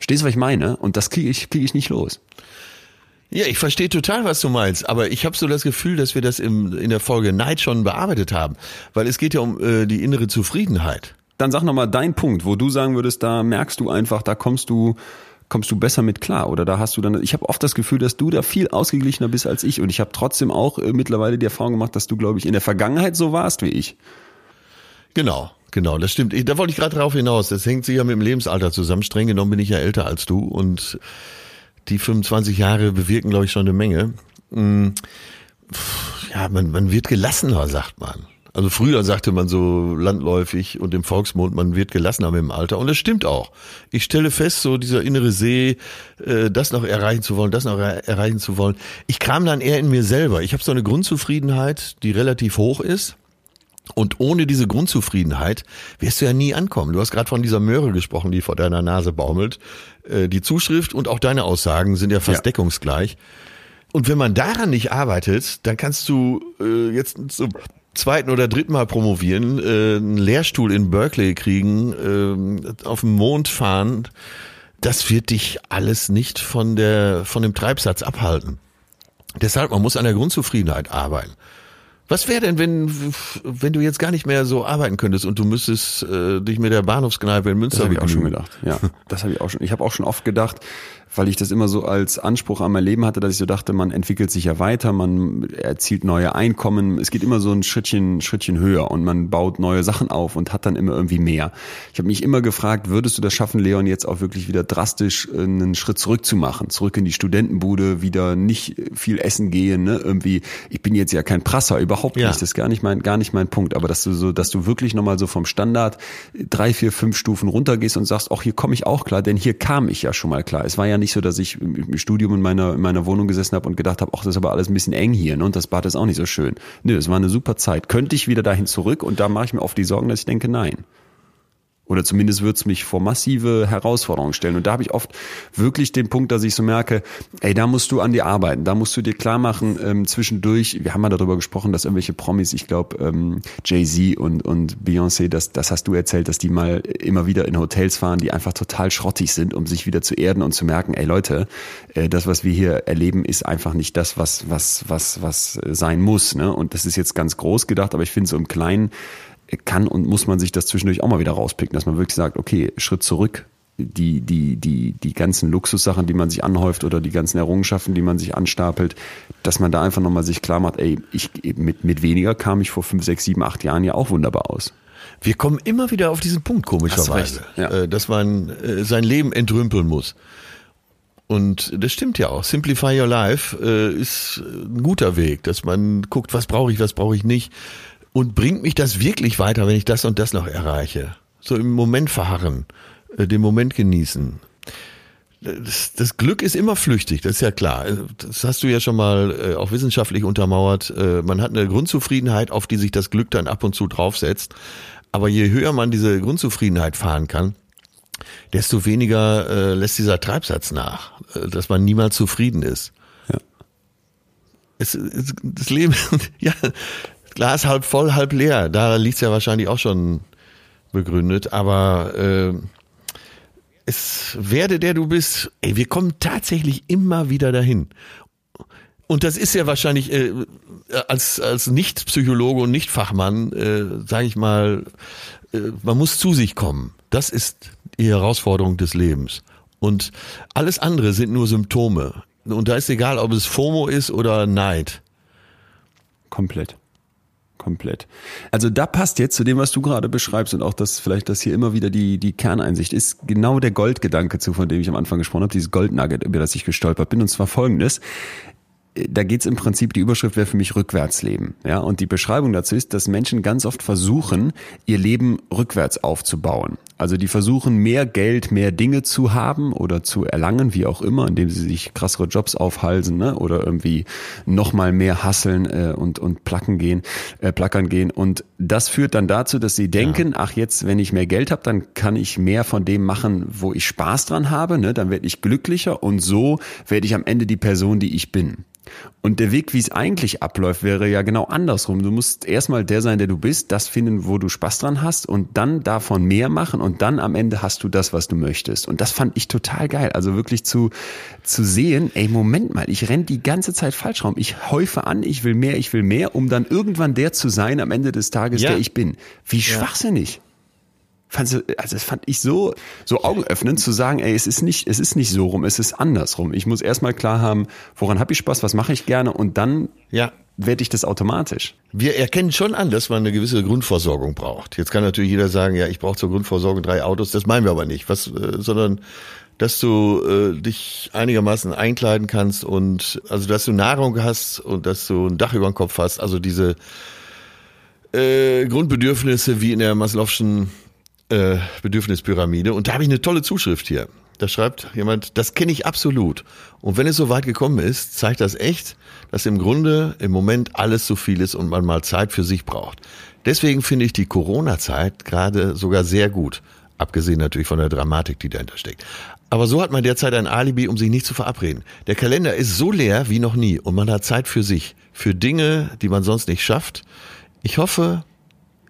Stehst du, was ich meine? Und das kriege ich, krieg ich nicht los. Ja, ich verstehe total, was du meinst, aber ich habe so das Gefühl, dass wir das im, in der Folge Neid schon bearbeitet haben, weil es geht ja um äh, die innere Zufriedenheit. Dann sag nochmal deinen Punkt, wo du sagen würdest, da merkst du einfach, da kommst du kommst du besser mit klar oder da hast du dann ich habe oft das Gefühl, dass du da viel ausgeglichener bist als ich und ich habe trotzdem auch äh, mittlerweile die Erfahrung gemacht, dass du glaube ich in der Vergangenheit so warst wie ich. Genau. Genau, das stimmt. Da wollte ich gerade drauf hinaus. Das hängt sicher mit dem Lebensalter zusammen. Streng genommen bin ich ja älter als du und die 25 Jahre bewirken, glaube ich, schon eine Menge. Mm, ja, man, man wird gelassener, sagt man. Also früher sagte man so landläufig und im Volksmund, man wird gelassener mit dem Alter. Und das stimmt auch. Ich stelle fest, so dieser innere See, äh, das noch erreichen zu wollen, das noch erreichen zu wollen. Ich kam dann eher in mir selber. Ich habe so eine Grundzufriedenheit, die relativ hoch ist. Und ohne diese Grundzufriedenheit wirst du ja nie ankommen. Du hast gerade von dieser Möhre gesprochen, die vor deiner Nase baumelt. Äh, die Zuschrift und auch deine Aussagen sind ja fast ja. deckungsgleich. Und wenn man daran nicht arbeitet, dann kannst du äh, jetzt zum zweiten oder dritten Mal promovieren, äh, einen Lehrstuhl in Berkeley kriegen, äh, auf den Mond fahren. Das wird dich alles nicht von der von dem Treibsatz abhalten. Deshalb, man muss an der Grundzufriedenheit arbeiten. Was wäre denn, wenn, wenn du jetzt gar nicht mehr so arbeiten könntest und du müsstest äh, dich mit der Bahnhofskneipe in Münster Das habe ich auch schon gedacht. Ja, das habe ich auch schon. Ich habe auch schon oft gedacht, weil ich das immer so als Anspruch an mein Leben hatte, dass ich so dachte, man entwickelt sich ja weiter, man erzielt neue Einkommen, es geht immer so ein Schrittchen, Schrittchen höher und man baut neue Sachen auf und hat dann immer irgendwie mehr. Ich habe mich immer gefragt, würdest du das schaffen, Leon, jetzt auch wirklich wieder drastisch einen Schritt zurück zu machen, zurück in die Studentenbude, wieder nicht viel essen gehen, ne? Irgendwie, ich bin jetzt ja kein Prasser, überhaupt Ja. nicht, das ist gar nicht mein, gar nicht mein Punkt, aber dass du so, dass du wirklich nochmal so vom Standard drei, vier, fünf Stufen runtergehst und sagst, ach, hier komme ich auch klar, denn hier kam ich ja schon mal klar. Es war ja nicht so, dass ich im Studium in meiner, in meiner Wohnung gesessen habe und gedacht habe, ach, das ist aber alles ein bisschen eng hier, ne? Und das Bad ist auch nicht so schön. Nö, es war eine super Zeit. Könnte ich wieder dahin zurück und da mache ich mir oft die Sorgen, dass ich denke, nein. Oder zumindest wird's mich vor massive Herausforderungen stellen. Und da habe ich oft wirklich den Punkt, dass ich so merke, ey, da musst du an dir arbeiten, da musst du dir klar machen, ähm, zwischendurch, wir haben mal darüber gesprochen, dass irgendwelche Promis, ich glaube, ähm, Jay-Z und, und Beyoncé, das, das hast du erzählt, dass die mal immer wieder in Hotels fahren, die einfach total schrottig sind, um sich wieder zu erden und zu merken, ey Leute, äh, das, was wir hier erleben, ist einfach nicht das, was, was, was, was sein muss. Ne? Und das ist jetzt ganz groß gedacht, aber ich finde so im Kleinen, kann und muss man sich das zwischendurch auch mal wieder rauspicken, dass man wirklich sagt, okay, Schritt zurück, die, die, die, die ganzen Luxussachen, die man sich anhäuft oder die ganzen Errungenschaften, die man sich anstapelt, dass man da einfach nochmal sich klar macht, ey, ich, mit, mit weniger kam ich vor fünf, sechs, sieben, acht Jahren ja auch wunderbar aus. Wir kommen immer wieder auf diesen Punkt, komischerweise, ja. äh, dass man äh, sein Leben entrümpeln muss. Und das stimmt ja auch. Simplify Your Life äh, ist ein guter Weg, dass man guckt, was brauche ich, was brauche ich nicht. Und bringt mich das wirklich weiter, wenn ich das und das noch erreiche? So im Moment verharren, äh, den Moment genießen. Das, das Glück ist immer flüchtig, das ist ja klar. Das hast du ja schon mal äh, auch wissenschaftlich untermauert. Äh, man hat eine Grundzufriedenheit, auf die sich das Glück dann ab und zu draufsetzt. Aber je höher man diese Grundzufriedenheit fahren kann, desto weniger äh, lässt dieser Treibsatz nach, äh, dass man niemals zufrieden ist. Ja. Es, es, das Leben, ja, Glas halb voll, halb leer. Da liegt's ja wahrscheinlich auch schon begründet. Aber äh, es werde der du bist. Ey, wir kommen tatsächlich immer wieder dahin. Und das ist ja wahrscheinlich äh, als als Nicht-Psychologe und Nicht-Fachmann, äh, sage ich mal, äh, man muss zu sich kommen. Das ist die Herausforderung des Lebens. Und alles andere sind nur Symptome. Und da ist egal, ob es FOMO ist oder Neid. Komplett. Komplett. Also da passt jetzt zu dem, was du gerade beschreibst und auch das vielleicht, dass hier immer wieder die, die Kerneinsicht ist, genau der Goldgedanke zu, von dem ich am Anfang gesprochen habe, dieses Goldnugget, über das ich gestolpert bin. Und zwar folgendes. Da geht's im Prinzip, die Überschrift wäre für mich Rückwärtsleben. Ja, und die Beschreibung dazu ist, dass Menschen ganz oft versuchen, ihr Leben rückwärts aufzubauen. Also die versuchen, mehr Geld, mehr Dinge zu haben oder zu erlangen, wie auch immer, indem sie sich krassere Jobs aufhalsen ne? oder irgendwie nochmal mehr hasseln äh, und, und placken gehen, äh, plackern gehen. Und das führt dann dazu, dass sie denken, ach jetzt, wenn ich mehr Geld habe, dann kann ich mehr von dem machen, wo ich Spaß dran habe, ne? dann werde ich glücklicher und so werde ich am Ende die Person, die ich bin. Und der Weg, wie es eigentlich abläuft, wäre ja genau andersrum. Du musst erstmal der sein, der du bist, das finden, wo du Spaß dran hast und dann davon mehr machen und dann am Ende hast du das, was du möchtest. Und das fand ich total geil. Also wirklich zu, zu sehen, ey, Moment mal, ich renn die ganze Zeit falsch rum. Ich häufe an, ich will mehr, ich will mehr, um dann irgendwann der zu sein am Ende des Tages, Ja. der ich bin. Wie schwachsinnig. Fandst also das fand ich so, so augenöffnend zu sagen, ey, es ist nicht, es ist nicht so rum, es ist andersrum. Ich muss erstmal klar haben, woran habe ich Spaß, was mache ich gerne und dann Ja. werde ich das automatisch. Wir erkennen schon an, dass man eine gewisse Grundversorgung braucht. Jetzt kann natürlich jeder sagen, ja, ich brauche zur Grundversorgung drei Autos, das meinen wir aber nicht, was, äh, sondern dass du äh, dich einigermaßen einkleiden kannst und also dass du Nahrung hast und dass du ein Dach über dem Kopf hast, also diese äh, Grundbedürfnisse wie in der Maslow'schen äh, Bedürfnispyramide. Und da habe ich eine tolle Zuschrift hier. Da schreibt jemand, das kenne ich absolut. Und wenn es so weit gekommen ist, zeigt das echt, dass im Grunde im Moment alles zu viel ist und man mal Zeit für sich braucht. Deswegen finde ich die Corona-Zeit gerade sogar sehr gut. Abgesehen natürlich von der Dramatik, die dahinter steckt. Aber so hat man derzeit ein Alibi, um sich nicht zu verabreden. Der Kalender ist so leer wie noch nie und man hat Zeit für sich, für Dinge, die man sonst nicht schafft. Ich hoffe,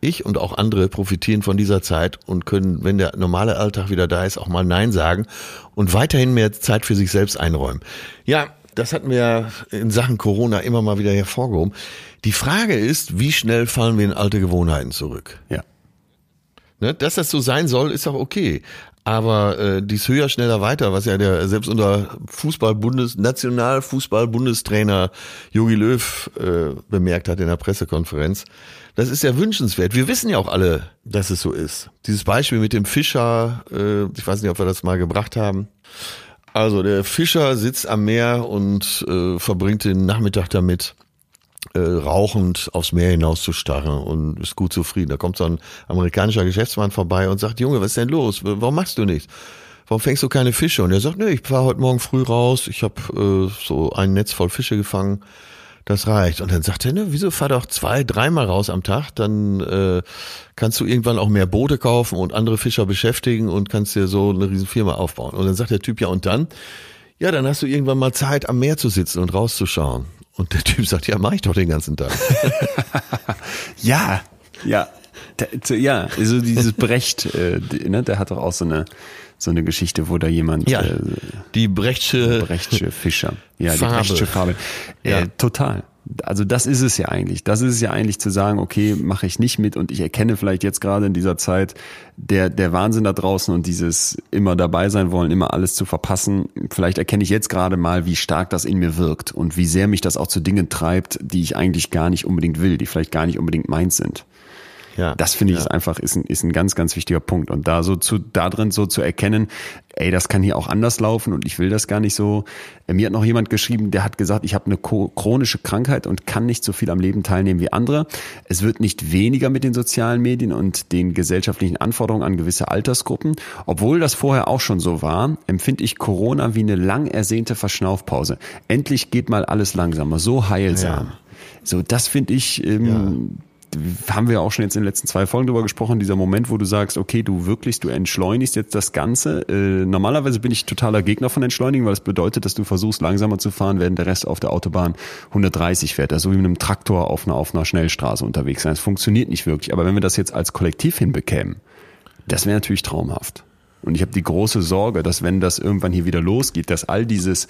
ich und auch andere profitieren von dieser Zeit und können, wenn der normale Alltag wieder da ist, auch mal Nein sagen und weiterhin mehr Zeit für sich selbst einräumen. Ja, das hatten wir in Sachen Corona immer mal wieder hervorgehoben. Die Frage ist, wie schnell fallen wir in alte Gewohnheiten zurück? Ja. Ne, dass das so sein soll, ist auch okay. Aber äh, dies höher, schneller, weiter, was ja der selbst unter Fußball-Bundes, Nationalfußball-Bundestrainer Jogi Löw äh, bemerkt hat in der Pressekonferenz, das ist ja wünschenswert. Wir wissen ja auch alle, dass es so ist. Dieses Beispiel mit dem Fischer, äh, ich weiß nicht, ob wir das mal gebracht haben. Also der Fischer sitzt am Meer und äh, verbringt den Nachmittag damit, äh, rauchend aufs Meer hinaus zu starren und ist gut zufrieden. Da kommt so ein amerikanischer Geschäftsmann vorbei und sagt, Junge, was ist denn los? Warum machst du nichts? Warum fängst du keine Fische? Und er sagt, nee, ich fahre heute Morgen früh raus, ich habe äh, so ein Netz voll Fische gefangen das reicht. Und dann sagt er, ne, wieso fahr doch zwei, dreimal raus am Tag, dann äh, kannst du irgendwann auch mehr Boote kaufen und andere Fischer beschäftigen und kannst dir so eine riesen Firma aufbauen. Und dann sagt der Typ, ja und dann? Ja, dann hast du irgendwann mal Zeit, am Meer zu sitzen und rauszuschauen. Und der Typ sagt, ja, mach ich doch den ganzen Tag. ja, ja. Ja, also dieses Brecht, äh, ne, der hat doch auch so eine so eine Geschichte, wo da jemand ja, äh, die Brechtsche Brechtsche Fischer, ja, Farbe. die Brechtsche Farbe, äh, ja. total. Also das ist es ja eigentlich. Das ist es ja eigentlich zu sagen, okay, mache ich nicht mit und ich erkenne vielleicht jetzt gerade in dieser Zeit der der Wahnsinn da draußen und dieses immer dabei sein wollen, immer alles zu verpassen. Vielleicht erkenne ich jetzt gerade mal, wie stark das in mir wirkt und wie sehr mich das auch zu Dingen treibt, die ich eigentlich gar nicht unbedingt will, die vielleicht gar nicht unbedingt meins sind. Ja, das finde ich ja. ist einfach ist ein, ist ein ganz ganz wichtiger Punkt und da so zu da drin so zu erkennen, ey, das kann hier auch anders laufen und ich will das gar nicht so. Äh, mir hat noch jemand geschrieben, der hat gesagt, ich habe eine chronische Krankheit und kann nicht so viel am Leben teilnehmen wie andere. Es wird nicht weniger mit den sozialen Medien und den gesellschaftlichen Anforderungen an gewisse Altersgruppen, obwohl das vorher auch schon so war, empfinde ich Corona wie eine lang ersehnte Verschnaufpause. Endlich geht mal alles langsamer, so heilsam. Ja. So, das finde ich ähm, ja haben wir auch schon jetzt in den letzten zwei Folgen drüber gesprochen, dieser Moment, wo du sagst, okay, du wirklich, du entschleunigst jetzt das Ganze. Äh, normalerweise bin ich totaler Gegner von Entschleunigen, weil das bedeutet, dass du versuchst, langsamer zu fahren, während der Rest auf der Autobahn 130 fährt. Also wie mit einem Traktor auf einer, auf einer Schnellstraße unterwegs sein. Das funktioniert nicht wirklich. Aber wenn wir das jetzt als Kollektiv hinbekämen, das wäre natürlich traumhaft. Und ich habe die große Sorge, dass wenn das irgendwann hier wieder losgeht, dass all dieses,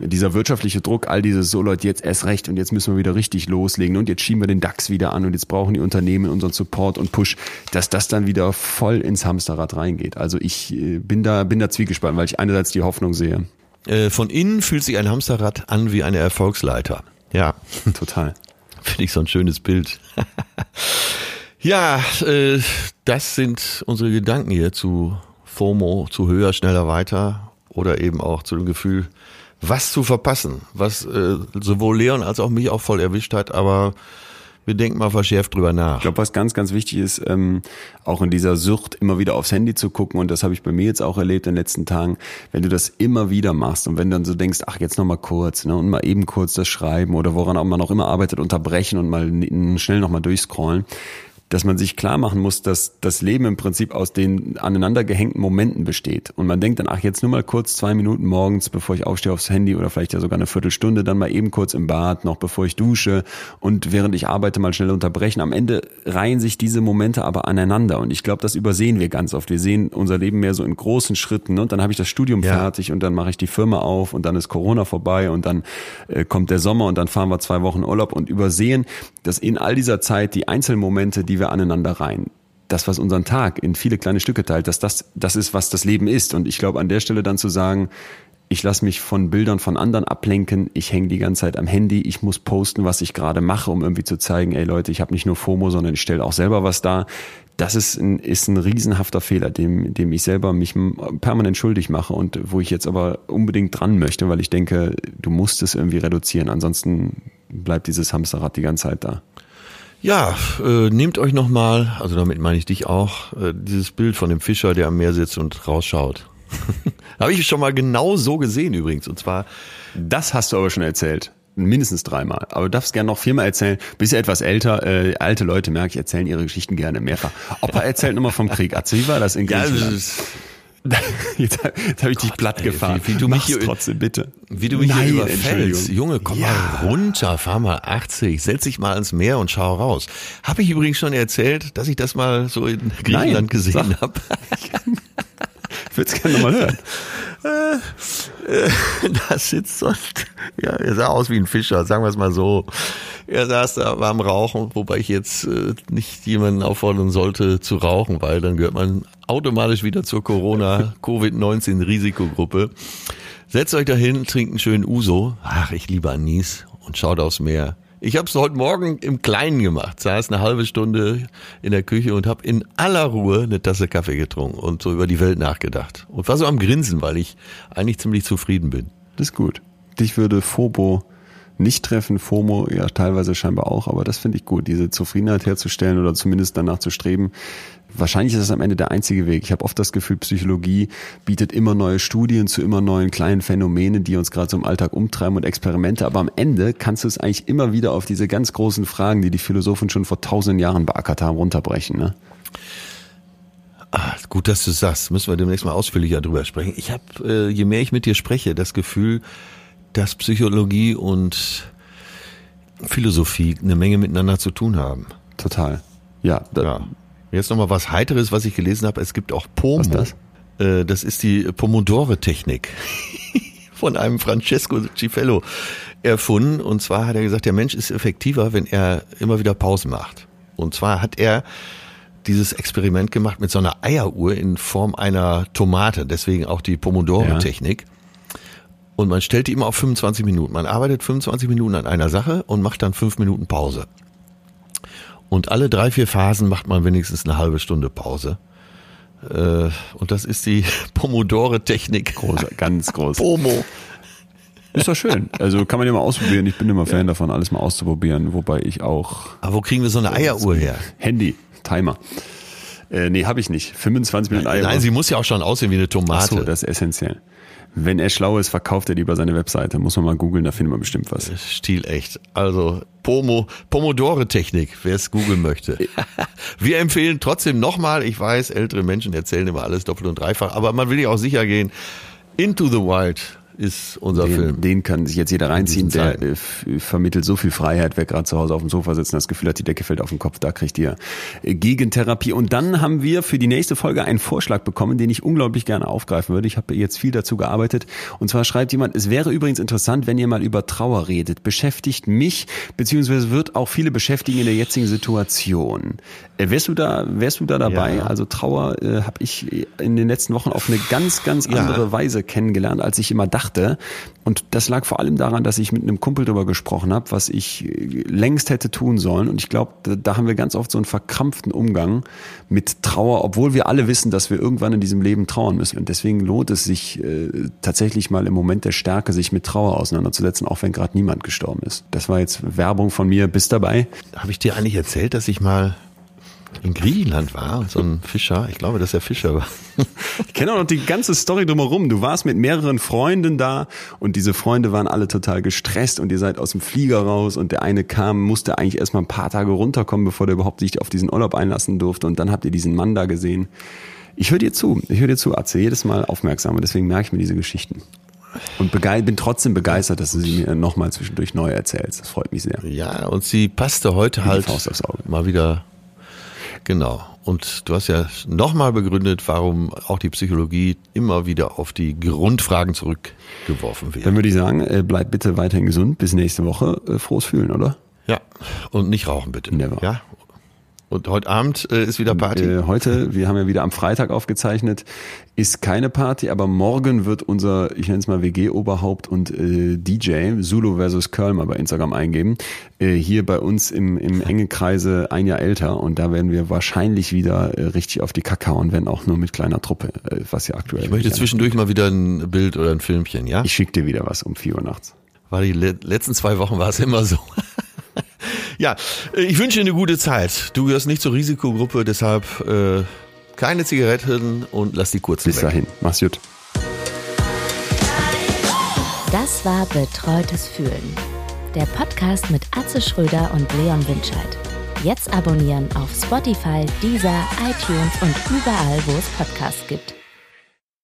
dieser wirtschaftliche Druck, all dieses so Leute, jetzt erst recht und jetzt müssen wir wieder richtig loslegen und jetzt schieben wir den DAX wieder an und jetzt brauchen die Unternehmen unseren Support und Push, dass das dann wieder voll ins Hamsterrad reingeht. Also ich äh, bin da, bin da zwiegespalten, weil ich einerseits die Hoffnung sehe. Äh, von innen fühlt sich ein Hamsterrad an wie eine Erfolgsleiter. Ja, total. Finde ich so ein schönes Bild. ja, äh, das sind unsere Gedanken hier zu FOMO zu höher, schneller, weiter oder eben auch zu dem Gefühl, was zu verpassen, was äh, sowohl Leon als auch mich auch voll erwischt hat, aber wir denken mal verschärft drüber nach. Ich glaube, was ganz, ganz wichtig ist, ähm, auch in dieser Sucht immer wieder aufs Handy zu gucken und das habe ich bei mir jetzt auch erlebt in den letzten Tagen, wenn du das immer wieder machst und wenn du dann so denkst, ach jetzt noch mal kurz ne, und mal eben kurz das Schreiben oder woran auch man auch immer arbeitet, unterbrechen und mal schnell noch mal durchscrollen, dass man sich klar machen muss, dass das Leben im Prinzip aus den aneinander gehängten Momenten besteht. Und man denkt dann, ach, jetzt nur mal kurz zwei Minuten morgens, bevor ich aufstehe aufs Handy oder vielleicht ja sogar eine Viertelstunde, dann mal eben kurz im Bad, noch bevor ich dusche und während ich arbeite mal schnell unterbrechen. Am Ende reihen sich diese Momente aber aneinander. Und ich glaube, das übersehen wir ganz oft. Wir sehen unser Leben mehr so in großen Schritten. Ne? Und dann habe ich das Studium ja. fertig und dann mache ich die Firma auf und dann ist Corona vorbei und dann äh, kommt der Sommer und dann fahren wir zwei Wochen Urlaub und übersehen, dass in all dieser Zeit die Einzelmomente, die wir aneinander rein, das, was unseren Tag in viele kleine Stücke teilt, dass das, das ist, was das Leben ist. Und ich glaube, an der Stelle dann zu sagen, ich lasse mich von Bildern von anderen ablenken, ich hänge die ganze Zeit am Handy, ich muss posten, was ich gerade mache, um irgendwie zu zeigen, ey Leute, ich habe nicht nur FOMO, sondern ich stelle auch selber was dar. Das ist ein, ist ein riesenhafter Fehler, dem, dem ich selber mich permanent schuldig mache und wo ich jetzt aber unbedingt dran möchte, weil ich denke, du musst es irgendwie reduzieren, ansonsten bleibt dieses Hamsterrad die ganze Zeit da. Ja, äh, nehmt euch nochmal, also damit meine ich dich auch, äh, dieses Bild von dem Fischer, der am Meer sitzt und rausschaut. Habe ich schon mal genau so gesehen übrigens. Und zwar. Das hast du aber schon erzählt. Mindestens dreimal. Aber du darfst gerne noch viermal erzählen. Bist ja etwas älter. Äh, alte Leute, merke ich, erzählen ihre Geschichten gerne mehrfach. Opa erzählt nochmal vom Krieg. Atze, wie war das in Griechenland? Jetzt, jetzt habe ich dich platt gefahren. wie- wie du mich hier- trotzdem, bitte. Wie du mich Nein, hier überfällst. Junge, komm Ja. mal runter, fahr mal 80, setz dich mal ans Meer und schau raus. Habe ich übrigens schon erzählt, dass ich das mal so in Griechenland Nein, gesehen habe. Ich würde es gerne nochmal hören. da sitzt so, ein- ja, er sah aus wie ein Fischer, sagen wir es mal so. Er saß da, war am Rauchen, wobei ich jetzt äh, nicht jemanden auffordern sollte zu rauchen, weil dann gehört man automatisch wieder zur Corona-Covid-19-Risikogruppe. Setzt euch dahin, trinkt einen schönen Uso. Ach, ich liebe Anis und schaut aufs Meer. Ich habe es heute Morgen im Kleinen gemacht, saß eine halbe Stunde in der Küche und habe in aller Ruhe eine Tasse Kaffee getrunken und so über die Welt nachgedacht. Und war so am Grinsen, weil ich eigentlich ziemlich zufrieden bin. Das ist gut. Dich würde Phobo nicht treffen, FOMO ja teilweise scheinbar auch, aber das finde ich gut, diese Zufriedenheit herzustellen oder zumindest danach zu streben. Wahrscheinlich ist das am Ende der einzige Weg. Ich habe oft das Gefühl, Psychologie bietet immer neue Studien zu immer neuen kleinen Phänomenen, die uns gerade so im Alltag umtreiben und Experimente, aber am Ende kannst du es eigentlich immer wieder auf diese ganz großen Fragen, die die Philosophen schon vor tausenden Jahren beackert haben, runterbrechen. Ne? Ah, gut, dass du sagst. Müssen wir demnächst mal ausführlicher drüber sprechen. Ich habe, äh, je mehr ich mit dir spreche, das Gefühl, dass Psychologie und Philosophie eine Menge miteinander zu tun haben. Total. Ja, da, Ja. Jetzt nochmal was Heiteres, was ich gelesen habe. Es gibt auch Pomo. Was ist Äh, das ist die Pomodore-Technik von einem Francesco Cifello erfunden. Und zwar hat er gesagt, der Mensch ist effektiver, wenn er immer wieder Pausen macht. Und zwar hat er dieses Experiment gemacht mit so einer Eieruhr in Form einer Tomate. Deswegen auch die Pomodore-Technik. Und man stellt die immer auf 25 Minuten. Man arbeitet 25 Minuten an einer Sache und macht dann fünf Minuten Pause. Und alle drei, vier Phasen macht man wenigstens eine halbe Stunde Pause. Äh, Und das ist die Pomodore-Technik. groß, ganz groß. Pomo. Ist doch schön. Also kann man ja mal ausprobieren. Ich bin immer Fan davon, alles mal auszuprobieren, wobei ich auch Aber wo kriegen wir so eine Eieruhr her? Handy, Timer. Äh, nee, habe ich nicht. 25 Minuten Eier. Nein, sie muss ja auch schon aussehen wie eine Ach Tomate. so, das ist essentiell. Wenn er schlau ist, verkauft er lieber seine Webseite. Muss man mal googeln, da findet man bestimmt was. Stilecht. Also Pomo, Pomodore-Technik, wer es googeln möchte. Wir empfehlen trotzdem nochmal, ich weiß, ältere Menschen erzählen immer alles doppelt und dreifach, aber man will ja auch sicher gehen. Into the Wild ist unser Den, Film. den kann sich jetzt jeder reinziehen. Der äh, vermittelt so viel Freiheit. Wer gerade zu Hause auf dem Sofa sitzt und das Gefühl hat, die Decke fällt auf den Kopf, da kriegt ihr äh, Gegentherapie. Und dann haben wir für die nächste Folge einen Vorschlag bekommen, den ich unglaublich gerne aufgreifen würde. Ich habe jetzt viel dazu gearbeitet. Und zwar schreibt jemand, es wäre übrigens interessant, wenn ihr mal über Trauer redet. Beschäftigt mich, beziehungsweise wird auch viele beschäftigen in der jetzigen Situation. Äh, wärst du da, wärst du da dabei? Ja. Also Trauer äh, habe ich in den letzten Wochen auf eine ganz, ganz Ja. andere Weise kennengelernt, als ich immer dachte. Und das lag vor allem daran, dass ich mit einem Kumpel darüber gesprochen habe, was ich äh, längst hätte tun sollen. Und ich glaube, da, haben wir ganz oft so einen verkrampften Umgang mit Trauer, obwohl wir alle wissen, dass wir irgendwann in diesem Leben trauern müssen. Und deswegen lohnt es sich äh, tatsächlich mal im Moment der Stärke, sich mit Trauer auseinanderzusetzen, auch wenn gerade niemand gestorben ist. Das war jetzt Werbung von mir. Bist dabei? Habe ich dir eigentlich erzählt, dass ich mal in Griechenland war und so ein Fischer, ich glaube, dass er Fischer war. Ich kenne auch noch die ganze Story drumherum. Du warst mit mehreren Freunden da und diese Freunde waren alle total gestresst und ihr seid aus dem Flieger raus und der eine kam, musste eigentlich erstmal ein paar Tage runterkommen, bevor der überhaupt sich auf diesen Urlaub einlassen durfte und dann habt ihr diesen Mann da gesehen. Ich höre dir zu, ich höre dir zu, Atze, jedes Mal aufmerksam und deswegen merke ich mir diese Geschichten. Und bin trotzdem begeistert, dass du sie mir nochmal zwischendurch neu erzählst. Das freut mich sehr. Ja, und sie passte heute halt Faust aufs Auge. mal wieder. Genau. Und du hast ja nochmal begründet, warum auch die Psychologie immer wieder auf die Grundfragen zurückgeworfen wird. Dann würde ich sagen, äh, bleib bitte weiterhin gesund. Bis nächste Woche. Äh, Frohes Fühlen, oder? Ja. Und nicht rauchen bitte. Never. Ja. Und heute Abend äh, ist wieder Party. Äh, heute, wir haben ja wieder am Freitag aufgezeichnet, ist keine Party, aber morgen wird unser, ich nenne es mal WG-Oberhaupt und äh, DJ Zulu versus Curl mal bei Instagram eingeben. Äh, hier bei uns im, im engen Kreise ein Jahr älter und da werden wir wahrscheinlich wieder äh, richtig auf die Kacke hauen, wenn auch nur mit kleiner Truppe, äh, was ja aktuell. ich möchte zwischendurch mal wieder ein Bild oder ein Filmchen, ja? Ich schick dir wieder was um 4 Uhr nachts. War die le letzten zwei Wochen war es immer so. ja, ich wünsche dir eine gute Zeit. Du gehörst nicht zur Risikogruppe, deshalb äh, keine Zigaretten und lass die kurzen Bis weg. dahin, mach's gut. Das war Betreutes Fühlen. der Podcast mit Atze Schröder und Leon Winscheid. Jetzt abonnieren auf Spotify, Deezer, iTunes und überall, wo es Podcasts gibt.